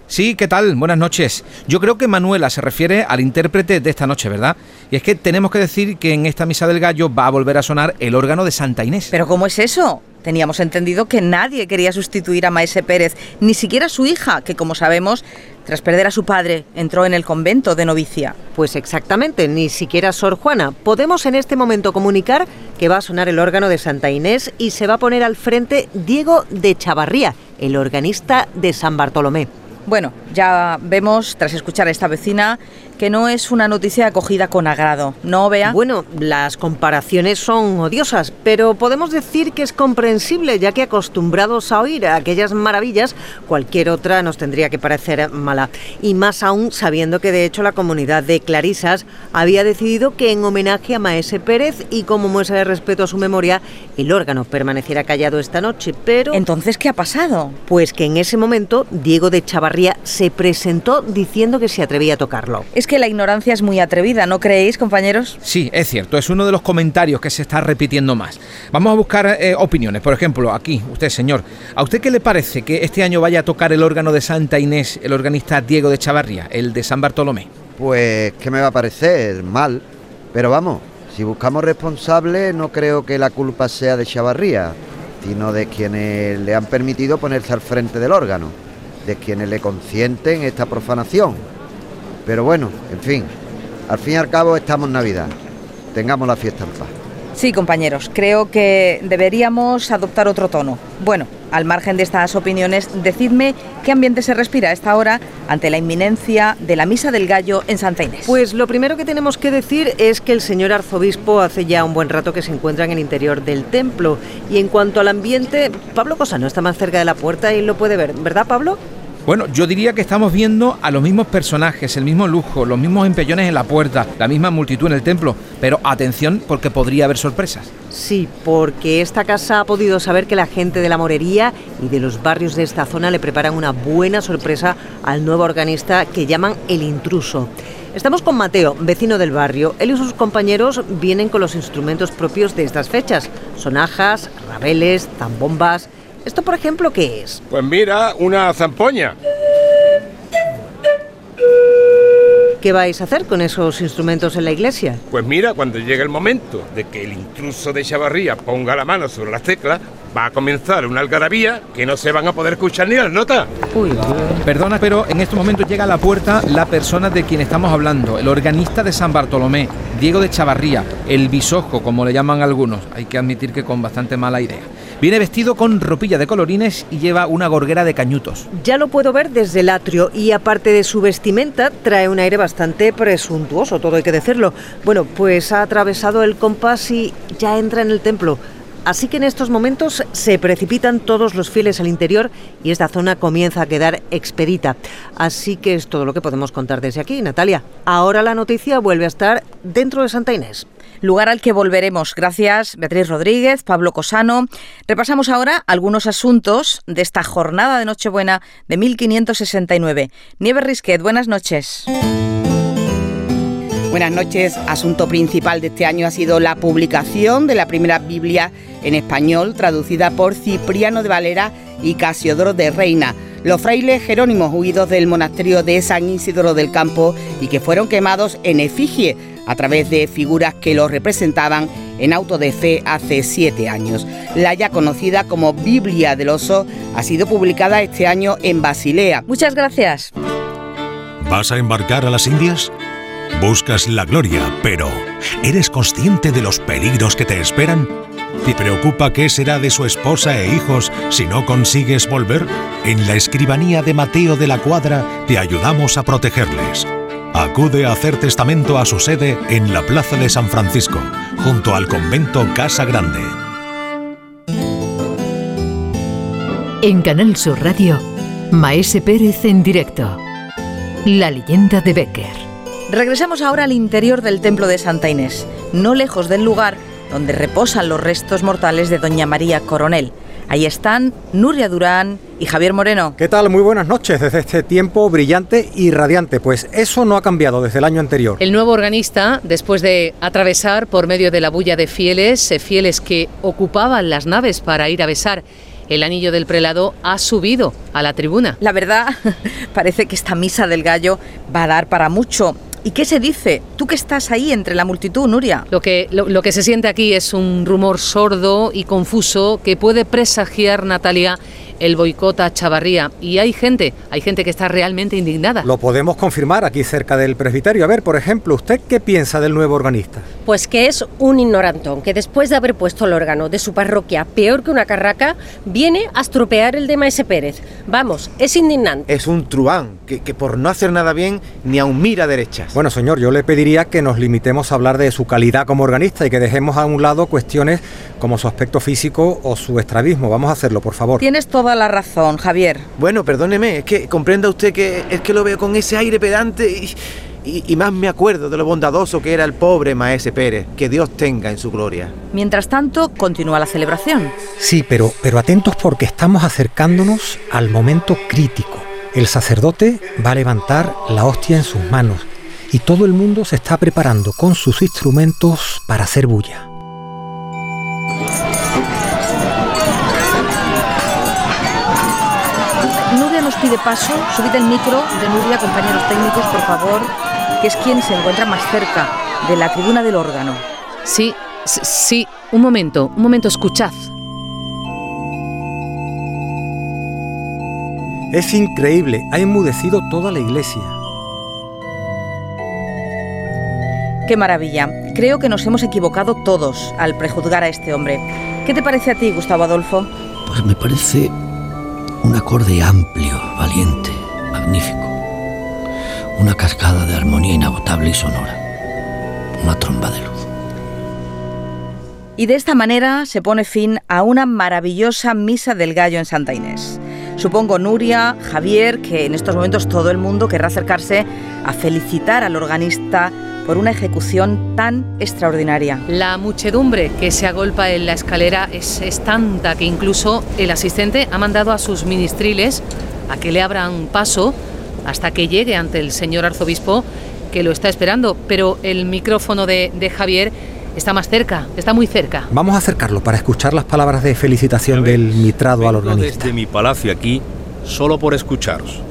Sí, ¿qué tal? Buenas noches. Yo creo que Manuela se refiere al intérprete de esta noche, ¿verdad? Y es que tenemos que decir que en esta misa del gallo va a volver a sonar el órgano de Santa Inés. ¿Pero cómo es eso? Teníamos entendido que nadie quería sustituir a Maese Pérez, ni siquiera su hija, que como sabemos, tras perder a su padre, entró en el convento de novicia. Pues exactamente, ni siquiera Sor Juana. Podemos en este momento comunicar que va a sonar el órgano de Santa Inés y se va a poner al frente Diego de Chavarría, el organista de San Bartolomé. Bueno, ya vemos, tras escuchar a esta vecina, que no es una noticia acogida con agrado, ¿no, vea. Bueno, las comparaciones son odiosas, pero podemos decir que es comprensible, ya que acostumbrados a oír aquellas maravillas, cualquier otra nos tendría que parecer mala. Y más aún sabiendo que de hecho la comunidad de Clarisas había decidido que en homenaje a Maese Pérez y como muestra de respeto a su memoria, el órgano permaneciera callado esta noche, pero... Entonces, ¿qué ha pasado? Pues que en ese momento Diego de Chavarría se presentó diciendo que se atrevía a tocarlo. Es que la ignorancia es muy atrevida, ¿no creéis, compañeros? Sí, es cierto, es uno de los comentarios que se está repitiendo más. Vamos a buscar eh, opiniones. Por ejemplo, aquí, usted, señor, ¿a usted qué le parece que este año vaya a tocar el órgano de Santa Inés el organista Diego de Chavarría, el de San Bartolomé? Pues, ¿qué me va a parecer? Mal. Pero vamos, si buscamos responsables, no creo que la culpa sea de Chavarría, sino de quienes le han permitido ponerse al frente del órgano, de quienes le consienten esta profanación. Pero bueno, en fin, al fin y al cabo estamos en Navidad. Tengamos la fiesta en paz. Sí, compañeros, creo que deberíamos adoptar otro tono. Bueno, al margen de estas opiniones, decidme qué ambiente se respira a esta hora ante la inminencia de la Misa del Gallo en Santa Inés. Pues lo primero que tenemos que decir es que el señor arzobispo hace ya un buen rato que se encuentra en el interior del templo. Y en cuanto al ambiente, Pablo Cosano está más cerca de la puerta y lo puede ver, ¿verdad, Pablo? Bueno, yo diría que estamos viendo a los mismos personajes, el mismo lujo, los mismos empellones en la puerta, la misma multitud en el templo, pero atención porque podría haber sorpresas. Sí, porque esta casa ha podido saber que la gente de la morería y de los barrios de esta zona le preparan una buena sorpresa al nuevo organista que llaman el intruso. Estamos con Mateo, vecino del barrio. Él y sus compañeros vienen con los instrumentos propios de estas fechas. Sonajas, rabeles, zambombas. ¿Esto, por ejemplo, qué es? Pues mira, una zampoña. ¿Qué vais a hacer con esos instrumentos en la iglesia? Pues mira, cuando llegue el momento de que el intruso de Chavarría ponga la mano sobre las teclas, va a comenzar una algarabía que no se van a poder escuchar ni las notas. Uy, perdona, pero en estos momentos llega a la puerta la persona de quien estamos hablando, el organista de San Bartolomé, Diego de Chavarría, el bisojo, como le llaman algunos. Hay que admitir que con bastante mala idea. Viene vestido con ropilla de colorines y lleva una gorguera de cañutos. Ya lo puedo ver desde el atrio y aparte de su vestimenta trae un aire bastante presuntuoso, todo hay que decirlo. Bueno, pues ha atravesado el compás y ya entra en el templo. Así que en estos momentos se precipitan todos los fieles al interior y esta zona comienza a quedar expedita. Así que es todo lo que podemos contar desde aquí, Natalia. Ahora la noticia vuelve a estar dentro de Santa Inés lugar al que volveremos. Gracias, Beatriz Rodríguez, Pablo Cosano. Repasamos ahora algunos asuntos de esta jornada de Nochebuena de 1569. Nieve Risquet, buenas noches. Buenas noches. Asunto principal de este año ha sido la publicación de la primera Biblia en español, traducida por Cipriano de Valera y Casiodoro de Reina. Los frailes jerónimos huidos del monasterio de San Isidoro del Campo y que fueron quemados en efigie a través de figuras que los representaban en auto de fe hace siete años. La ya conocida como Biblia del Oso ha sido publicada este año en Basilea. Muchas gracias. ¿Vas a embarcar a las Indias? Buscas la gloria, pero ¿eres consciente de los peligros que te esperan? ¿Te preocupa qué será de su esposa e hijos si no consigues volver? En la escribanía de Mateo de la Cuadra te ayudamos a protegerles. Acude a hacer testamento a su sede en la Plaza de San Francisco, junto al convento Casa Grande. En Canal Sur Radio, Maese Pérez en directo. La leyenda de Becker. Regresamos ahora al interior del templo de Santa Inés, no lejos del lugar donde reposan los restos mortales de Doña María Coronel. Ahí están Nuria Durán y Javier Moreno. ¿Qué tal? Muy buenas noches desde este tiempo brillante y radiante. Pues eso no ha cambiado desde el año anterior. El nuevo organista, después de atravesar por medio de la bulla de fieles, eh, fieles que ocupaban las naves para ir a besar el anillo del prelado ha subido a la tribuna. La verdad, parece que esta misa del gallo va a dar para mucho. ¿Y qué se dice? Tú que estás ahí entre la multitud, Nuria. Lo que, lo, que se siente aquí es un rumor sordo y confuso que puede presagiar, Natalia, el boicot a Chavarría. Y hay gente, hay gente que está realmente indignada. Lo podemos confirmar aquí cerca del presbiterio. A ver, por ejemplo, ¿usted qué piensa del nuevo organista? Pues que es un ignorantón, que después de haber puesto el órgano de su parroquia peor que una carraca, viene a estropear el de Maese Pérez. Vamos, es indignante. Es un truán, que, que por no hacer nada bien ni aun mira derechas. Bueno, señor, yo le pediría que nos limitemos a hablar de su calidad como organista y que dejemos a un lado cuestiones como su aspecto físico o su estrabismo. Vamos a hacerlo, por favor. Tienes toda la razón, Javier. Bueno, perdóneme, es que comprenda usted que es que lo veo con ese aire pedante y, y, más me acuerdo de lo bondadoso que era el pobre Maese Pérez. Que Dios tenga en su gloria. Mientras tanto, continúa la celebración. Sí, pero, pero atentos porque estamos acercándonos al momento crítico. El sacerdote va a levantar la hostia en sus manos y todo el mundo se está preparando con sus instrumentos para hacer bulla. Pide paso, subid el micro de Nuria, compañeros técnicos, por favor, que es quien se encuentra más cerca de la tribuna del órgano. Sí, sí, un momento, un momento, escuchad. Es increíble, ha enmudecido toda la iglesia. Qué maravilla. Creo que nos hemos equivocado todos al prejuzgar a este hombre. ¿Qué te parece a ti, Gustavo Adolfo? Pues me parece un acorde amplio, valiente, magnífico. Una cascada de armonía inagotable y sonora. Una tromba de luz. Y de esta manera se pone fin a una maravillosa misa del gallo en Santa Inés. Supongo Nuria, Javier, que en estos momentos todo el mundo querrá acercarse a felicitar al organista por una ejecución tan extraordinaria. La muchedumbre que se agolpa en la escalera es, tanta que incluso el asistente ha mandado a sus ministriles a que le abran paso hasta que llegue ante el señor arzobispo que lo está esperando. Pero el micrófono de, de Javier está más cerca, está muy cerca. Vamos a acercarlo para escuchar las palabras de felicitación del mitrado al organista. Desde mi palacio aquí, solo por escucharos.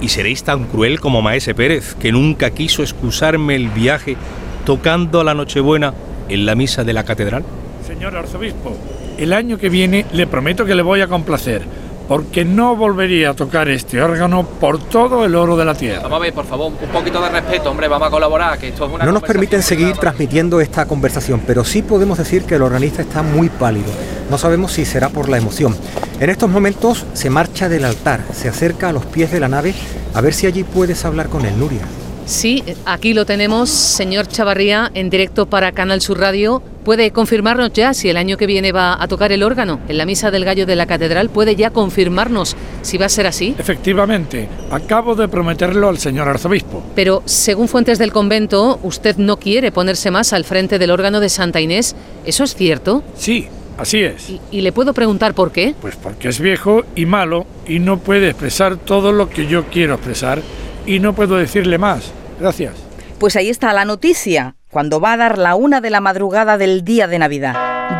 Y seréis tan cruel como Maese Pérez, que nunca quiso excusarme el viaje tocando la Nochebuena en la misa de la catedral? Señor arzobispo, el año que viene le prometo que le voy a complacer, porque no volvería a tocar este órgano por todo el oro de la tierra. Vamos a ver, por favor, un poquito de respeto, hombre, vamos a colaborar, que esto es una No nos permiten seguir transmitiendo esta conversación, pero sí podemos decir que el organista está muy pálido. No sabemos si será por la emoción. En estos momentos se marcha del altar, se acerca a los pies de la nave a ver si allí puedes hablar con él, Nuria. Sí, aquí lo tenemos, señor Chavarría, en directo para Canal Sur Radio. ¿Puede confirmarnos ya si el año que viene va a tocar el órgano en la Misa del Gallo de la Catedral? ¿Puede ya confirmarnos si va a ser así? Efectivamente, acabo de prometerlo al señor arzobispo. Pero según fuentes del convento, usted no quiere ponerse más al frente del órgano de Santa Inés. ¿Eso es cierto? Sí, así es. ¿Y, y le puedo preguntar por qué? Pues porque es viejo y malo y no puede expresar todo lo que yo quiero expresar y no puedo decirle más. Gracias. Pues ahí está la noticia. Cuando va a dar la una de la madrugada del día de Navidad,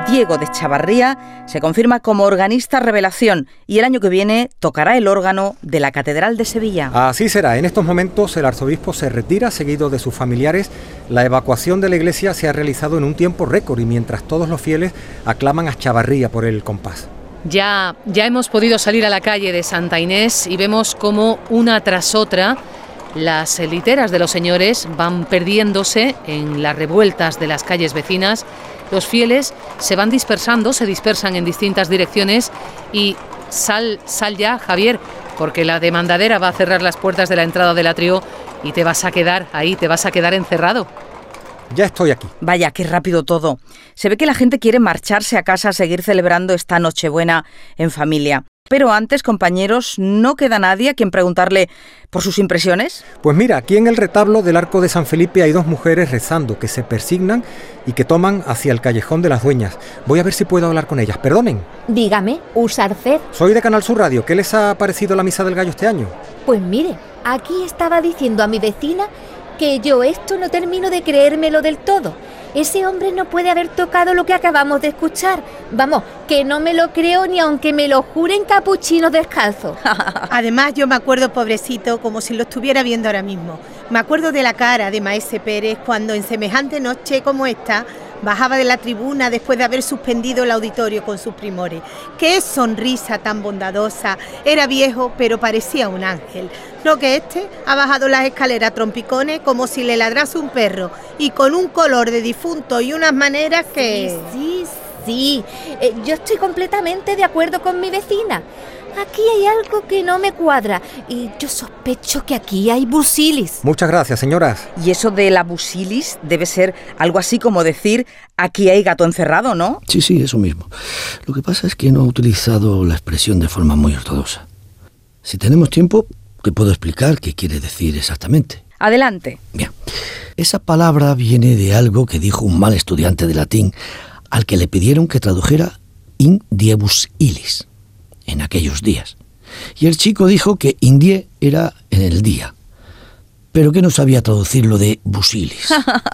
Diego de Chavarría se confirma como organista revelación y el año que viene tocará el órgano de la Catedral de Sevilla. Así será. En estos momentos el arzobispo se retira seguido de sus familiares. La evacuación de la iglesia se ha realizado en un tiempo récord y mientras todos los fieles aclaman a Chavarría por el compás. Ya, ya hemos podido salir a la calle de Santa Inés y vemos cómo una tras otra las literas de los señores van perdiéndose en las revueltas de las calles vecinas. Los fieles se van dispersando, se dispersan en distintas direcciones y sal, sal ya, Javier, porque la demandadera va a cerrar las puertas de la entrada del atrio y te vas a quedar ahí, te vas a quedar encerrado. Ya estoy aquí. Vaya, qué rápido todo. Se ve que la gente quiere marcharse a casa a seguir celebrando esta Nochebuena en familia. Pero antes, compañeros, ¿no queda nadie a quien preguntarle por sus impresiones? Pues mira, aquí en el retablo del arco de San Felipe hay dos mujeres rezando que se persignan y que toman hacia el callejón de las dueñas. Voy a ver si puedo hablar con ellas. Perdonen. Dígame, Usarced. Soy de Canal Sur Radio. ¿Qué les ha parecido la misa del gallo este año? Pues mire, aquí estaba diciendo a mi vecina que yo esto no termino de creérmelo del todo. Ese hombre no puede haber tocado lo que acabamos de escuchar. Vamos, que no me lo creo ni aunque me lo juren capuchinos descalzos. Además, yo me acuerdo, pobrecito, como si lo estuviera viendo ahora mismo. Me acuerdo de la cara de Maese Pérez cuando en semejante noche como esta bajaba de la tribuna después de haber suspendido el auditorio con sus primores. Qué sonrisa tan bondadosa. Era viejo, pero parecía un ángel. No que este ha bajado las escaleras trompicones como si le ladrase un perro y con un color de difunto y unas maneras que... Sí, sí. Eh, yo estoy completamente de acuerdo con mi vecina. Aquí hay algo que no me cuadra y yo sospecho que aquí hay busilis. Muchas gracias, señoras. Y eso de la busilis debe ser algo así como decir aquí hay gato encerrado, ¿no? Sí, sí, eso mismo. Lo que pasa es que no ha utilizado la expresión de forma muy ortodoxa. Si tenemos tiempo, te puedo explicar qué quiere decir exactamente. Adelante. Esa palabra viene de algo que dijo un mal estudiante de latín al que le pidieron que tradujera in diebus illis en aquellos días. Y el chico dijo que indie era en el día, pero que no sabía traducir lo de busilis.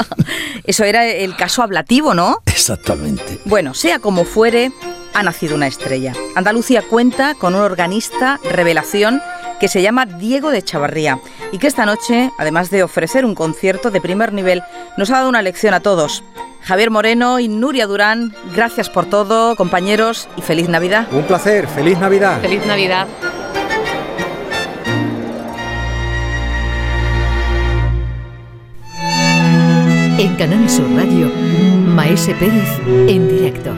Eso era el caso ablativo, ¿no? Exactamente. Bueno, sea como fuere, ha nacido una estrella. Andalucía cuenta con un organista revelación que se llama Diego de Chavarría y que esta noche, además de ofrecer un concierto de primer nivel, nos ha dado una lección a todos. Javier Moreno y Nuria Durán, gracias por todo, compañeros, y feliz Navidad. Un placer, feliz Navidad. Feliz Navidad. En Canal Sur Radio, Maese Pérez en directo.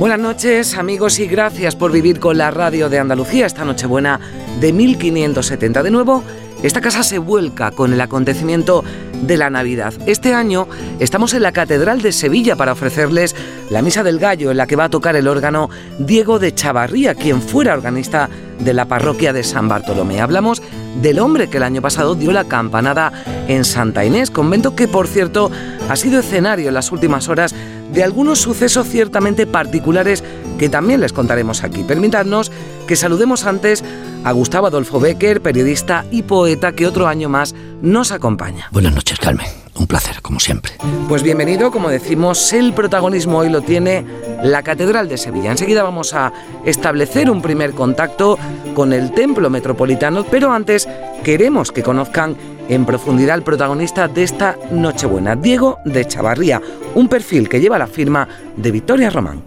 Buenas noches amigos y gracias por vivir con la radio de Andalucía esta Nochebuena de 1570. De nuevo, esta casa se vuelca con el acontecimiento de la Navidad. Este año estamos en la Catedral de Sevilla para ofrecerles la Misa del Gallo en la que va a tocar el órgano Diego de Chavarría, quien fuera organista de la parroquia de San Bartolomé. Hablamos del hombre que el año pasado dio la campanada en Santa Inés, convento que por cierto ha sido escenario en las últimas horas de algunos sucesos ciertamente particulares que también les contaremos aquí. Permítadnos que saludemos antes a Gustavo Adolfo Becker, periodista y poeta que otro año más nos acompaña. Buenas noches, Carmen. Un placer, como siempre. Pues bienvenido, como decimos, el protagonismo hoy lo tiene la Catedral de Sevilla. Enseguida vamos a establecer un primer contacto con el Templo Metropolitano, pero antes queremos que conozcan en profundidad al protagonista de esta Nochebuena, Diego de Chavarría, un perfil que lleva la firma de Victoria Román.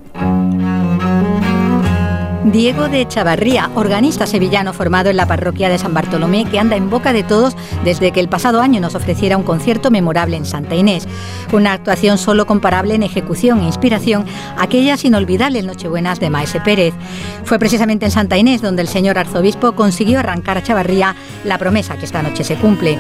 Diego de Chavarría, organista sevillano formado en la parroquia de San Bartolomé, que anda en boca de todos desde que el pasado año nos ofreciera un concierto memorable en Santa Inés. Una actuación solo comparable en ejecución e inspiración a aquellas inolvidables Nochebuenas de Maese Pérez. Fue precisamente en Santa Inés donde el señor arzobispo consiguió arrancar a Chavarría la promesa que esta noche se cumple.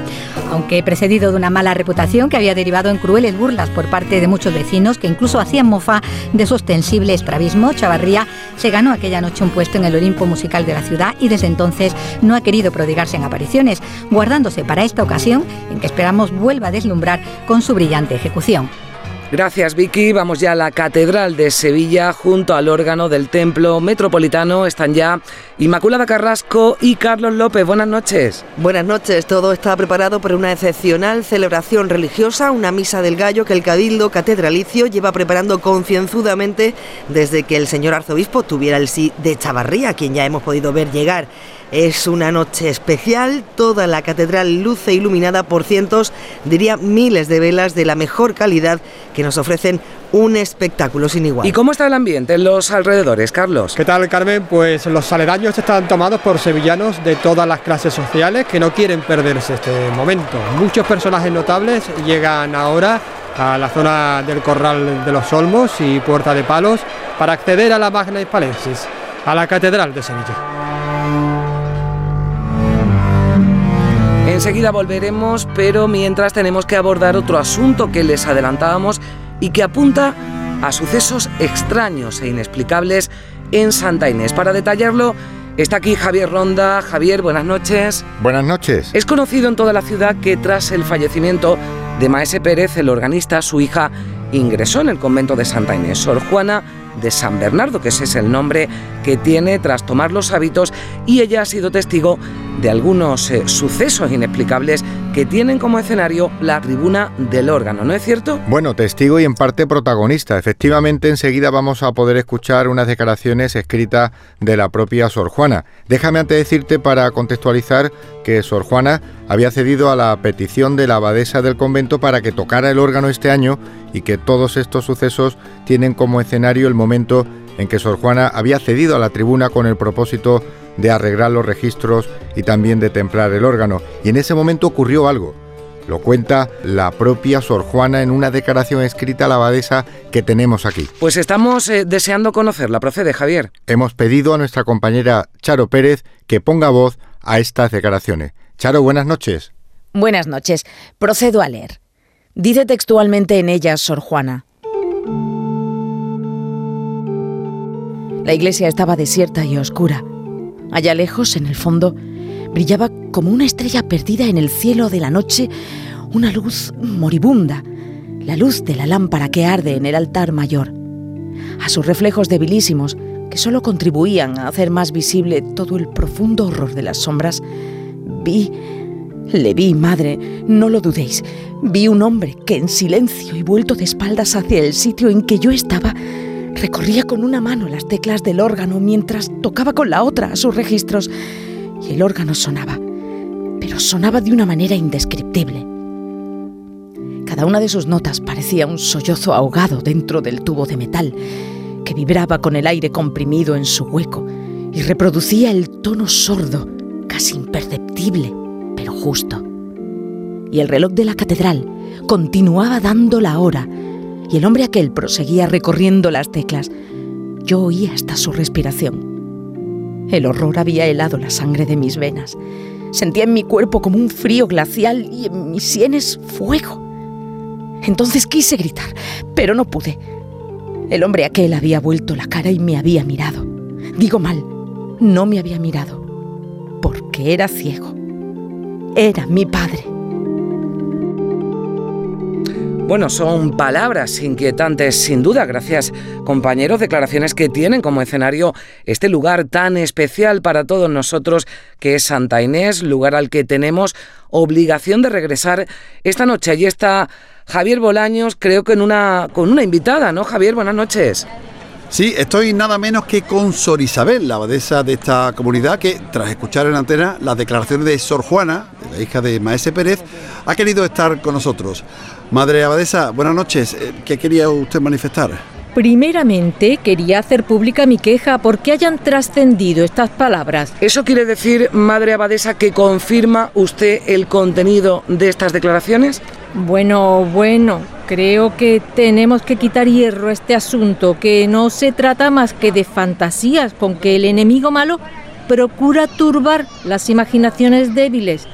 Aunque precedido de una mala reputación que había derivado en crueles burlas por parte de muchos vecinos que incluso hacían mofa de su ostensible estrabismo, Chavarría se ganó aquella noche un puesto en el Olimpo musical de la ciudad y desde entonces no ha querido prodigarse en apariciones, guardándose para esta ocasión en que esperamos vuelva a deslumbrar con su brillante ejecución. Gracias Vicky, vamos ya a la Catedral de Sevilla junto al órgano del Templo Metropolitano. Están ya Inmaculada Carrasco y Carlos López. Buenas noches. Buenas noches, todo está preparado para una excepcional celebración religiosa, una misa del gallo que el Cabildo Catedralicio lleva preparando concienzudamente desde que el señor arzobispo tuviera el sí de Chavarría, quien ya hemos podido ver llegar. Es una noche especial, toda la catedral luce iluminada por cientos, diría miles de velas de la mejor calidad que nos ofrecen un espectáculo sin igual. ¿Y cómo está el ambiente en los alrededores, Carlos? ¿Qué tal, Carmen? Pues los aledaños están tomados por sevillanos de todas las clases sociales que no quieren perderse este momento. Muchos personajes notables llegan ahora a la zona del Corral de los Olmos y Puerta de Palos para acceder a la Magna Hispalensis, a la Catedral de Sevilla. Enseguida volveremos, pero mientras tenemos que abordar otro asunto que les adelantábamos y que apunta a sucesos extraños e inexplicables en Santa Inés. Para detallarlo, está aquí Javier Ronda. Javier, buenas noches. Buenas noches. Es conocido en toda la ciudad que tras el fallecimiento de Maese Pérez, el organista, su hija ingresó en el convento de Santa Inés. Sor Juana de San Bernardo, que ese es el nombre que tiene tras tomar los hábitos, y ella ha sido testigo de algunos eh, sucesos inexplicables que tienen como escenario la tribuna del órgano, ¿no es cierto? Bueno, testigo y en parte protagonista. Efectivamente, enseguida vamos a poder escuchar unas declaraciones escritas de la propia Sor Juana. Déjame antes decirte para contextualizar que Sor Juana había cedido a la petición de la abadesa del convento para que tocara el órgano este año y que todos estos sucesos tienen como escenario el momento en que Sor Juana había cedido a la tribuna con el propósito de arreglar los registros y también de templar el órgano. Y en ese momento ocurrió algo. Lo cuenta la propia Sor Juana en una declaración escrita a la abadesa que tenemos aquí. Pues estamos eh, deseando conocerla, procede Javier. Hemos pedido a nuestra compañera Charo Pérez que ponga voz a estas declaraciones. Charo, buenas noches. Buenas noches. Procedo a leer. Dice textualmente en ellas Sor Juana. La iglesia estaba desierta y oscura. Allá lejos, en el fondo, brillaba como una estrella perdida en el cielo de la noche una luz moribunda, la luz de la lámpara que arde en el altar mayor. A sus reflejos debilísimos, que solo contribuían a hacer más visible todo el profundo horror de las sombras, vi, le vi, madre, no lo dudéis, vi un hombre que en silencio y vuelto de espaldas hacia el sitio en que yo estaba, recorría con una mano las teclas del órgano mientras tocaba con la otra sus registros y el órgano sonaba, pero sonaba de una manera indescriptible. Cada una de sus notas parecía un sollozo ahogado dentro del tubo de metal que vibraba con el aire comprimido en su hueco y reproducía el tono sordo, casi imperceptible, pero justo. Y el reloj de la catedral continuaba dando la hora y el hombre aquel proseguía recorriendo las teclas. Yo oía hasta su respiración. El horror había helado la sangre de mis venas. Sentía en mi cuerpo como un frío glacial y en mis sienes fuego. Entonces quise gritar, pero no pude. El hombre aquel había vuelto la cara y me había mirado. Digo mal, no me había mirado, porque era ciego. Era mi padre. Bueno, son palabras inquietantes, sin duda, gracias compañeros, declaraciones que tienen como escenario este lugar tan especial para todos nosotros que es Santa Inés, lugar al que tenemos obligación de regresar esta noche. Allí está Javier Bolaños, creo que en una, con una invitada, ¿no? Javier, buenas noches. Sí, estoy nada menos que con Sor Isabel, la abadesa de esta comunidad, que tras escuchar en antena las declaraciones de Sor Juana, la hija de Maese Pérez, ha querido estar con nosotros. Madre abadesa, buenas noches. Eh, ¿Qué quería usted manifestar? Primeramente, quería hacer pública mi queja porque hayan trascendido estas palabras. ¿Eso quiere decir, Madre Abadesa, que confirma usted el contenido de estas declaraciones? Bueno, bueno, creo que tenemos que quitar hierro a este asunto, que no se trata más que de fantasías con que el enemigo malo procura turbar las imaginaciones débiles.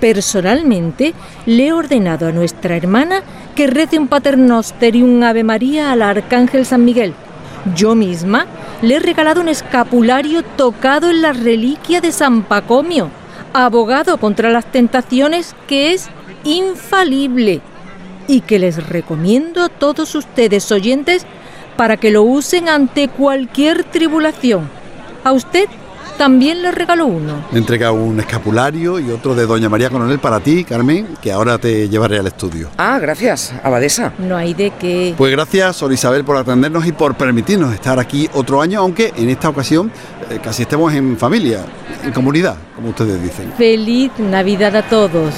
Personalmente, le he ordenado a nuestra hermana que rece un paternoster y un Ave María al Arcángel San Miguel. Yo misma le he regalado un escapulario tocado en la reliquia de San Pacomio, abogado contra las tentaciones que es infalible y que les recomiendo a todos ustedes oyentes para que lo usen ante cualquier tribulación. A usted también le regalo uno. Me entrega un escapulario y otro de Doña María Coronel para ti, Carmen, que ahora te llevaré al estudio. Ah, gracias, abadesa. No hay de qué. Pues gracias, Sor Isabel, por atendernos y por permitirnos estar aquí otro año, aunque en esta ocasión eh, casi estemos en familia, en comunidad, como ustedes dicen. Feliz Navidad a todos.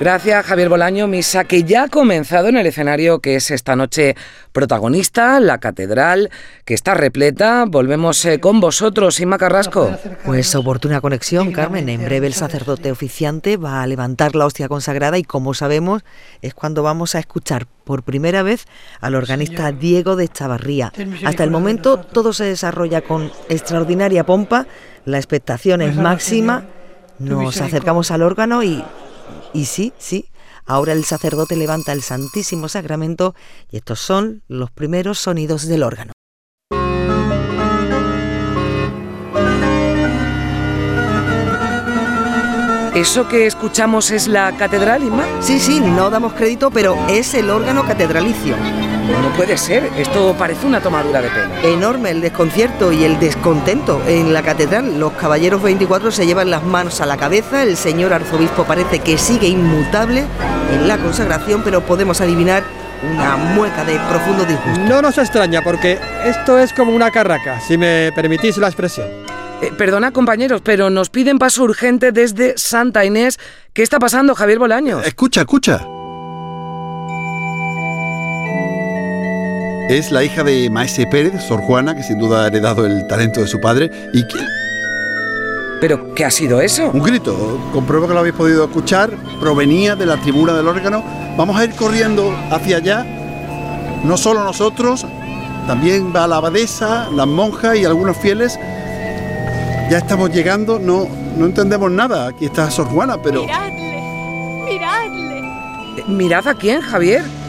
Gracias, Javier Bolaño. Misa que ya ha comenzado en el escenario que es esta noche protagonista, la catedral, que está repleta. Volvemos eh, con vosotros, Inma Carrasco. Pues oportuna conexión, Carmen. En breve el sacerdote oficiante va a levantar la hostia consagrada y, como sabemos, es cuando vamos a escuchar por primera vez al organista Diego de Chavarría. Hasta el momento todo se desarrolla con extraordinaria pompa, la expectación es máxima. Nos acercamos al órgano y y sí, sí, ahora el sacerdote levanta el Santísimo Sacramento y estos son los primeros sonidos del órgano. ¿Eso que escuchamos es la catedral, Inma? Sí, sí, no damos crédito, pero es el órgano catedralicio. No puede ser, esto parece una tomadura de pelo. Enorme el desconcierto y el descontento en la catedral. Los caballeros 24 se llevan las manos a la cabeza, el señor arzobispo parece que sigue inmutable en la consagración, pero podemos adivinar una mueca de profundo disgusto. No nos extraña porque esto es como una carraca, si me permitís la expresión. Eh, perdona compañeros, pero nos piden paso urgente desde Santa Inés. ¿Qué está pasando, Javier Bolaños? Escucha, escucha. Es la hija de Maese Pérez, Sor Juana, que sin duda ha heredado el talento de su padre y. ¿Pero qué ha sido eso? Un grito, compruebo que lo habéis podido escuchar, provenía de la tribuna del órgano. Vamos a ir corriendo hacia allá, no solo nosotros, también va la abadesa, las monjas y algunos fieles ya estamos llegando, no, no entendemos nada. Aquí está Sor Juana, pero... Miradle, miradle. ¿Mirad a quién, Javier?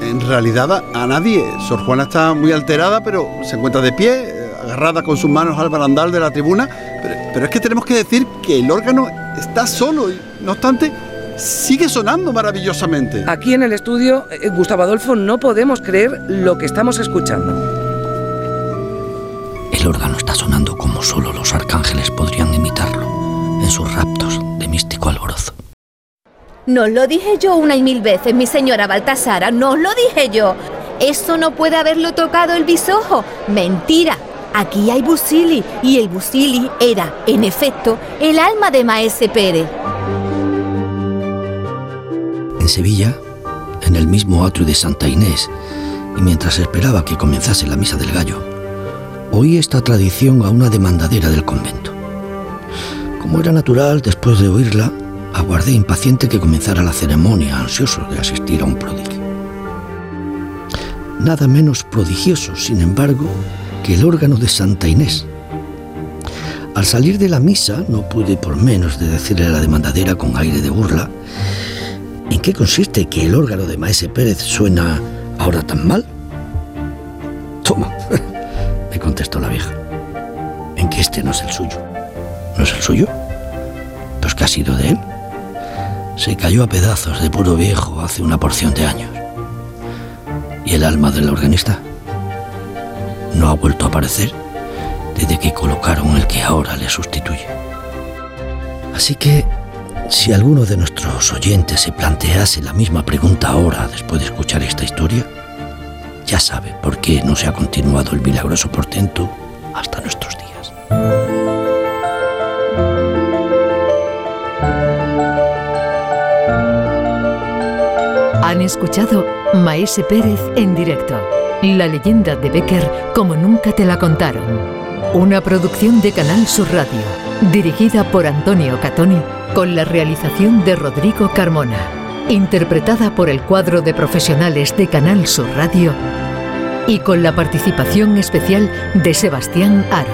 En realidad a nadie. Sor Juana está muy alterada, pero se encuentra de pie, agarrada con sus manos al barandal de la tribuna. Pero, pero es que tenemos que decir que el órgano está solo y, no obstante, sigue sonando maravillosamente. Aquí en el estudio, eh, Gustavo Adolfo, no podemos creer lo que estamos escuchando. El órgano está sonando como solo los arcángeles podrían imitarlo, en sus raptos de místico alborozo. No lo dije yo una y mil veces, mi señora Baltasara, no lo dije yo. Eso no puede haberlo tocado el bisojo. Mentira. Aquí hay Busili y el Busili era, en efecto, el alma de Maese Pérez. En Sevilla, en el mismo atrio de Santa Inés, y mientras esperaba que comenzase la misa del gallo, oí esta tradición a una demandadera del convento. Como era natural, después de oírla, aguardé impaciente que comenzara la ceremonia, ansioso de asistir a un prodigio. Nada menos prodigioso, sin embargo, que el órgano de Santa Inés. Al salir de la misa, no pude por menos de decirle a la demandadera con aire de burla, ¿en qué consiste que el órgano de Maese Pérez suena ahora tan mal? Toma, me contestó la vieja, en que este no es el suyo. ¿No es el suyo? Pues que ha sido de él. Se cayó a pedazos de puro viejo hace una porción de años. ¿Y el alma del organista? No ha vuelto a aparecer desde que colocaron el que ahora le sustituye. Así que, si alguno de nuestros oyentes se plantease la misma pregunta ahora después de escuchar esta historia, ya sabe por qué no se ha continuado el milagroso portento hasta nuestros días. Escuchado Maese Pérez en directo. La leyenda de Becker como nunca te la contaron. Una producción de Canal Sur Radio, dirigida por Antonio Catoni, con la realización de Rodrigo Carmona. Interpretada por el cuadro de profesionales de Canal Sur Radio y con la participación especial de Sebastián Aro.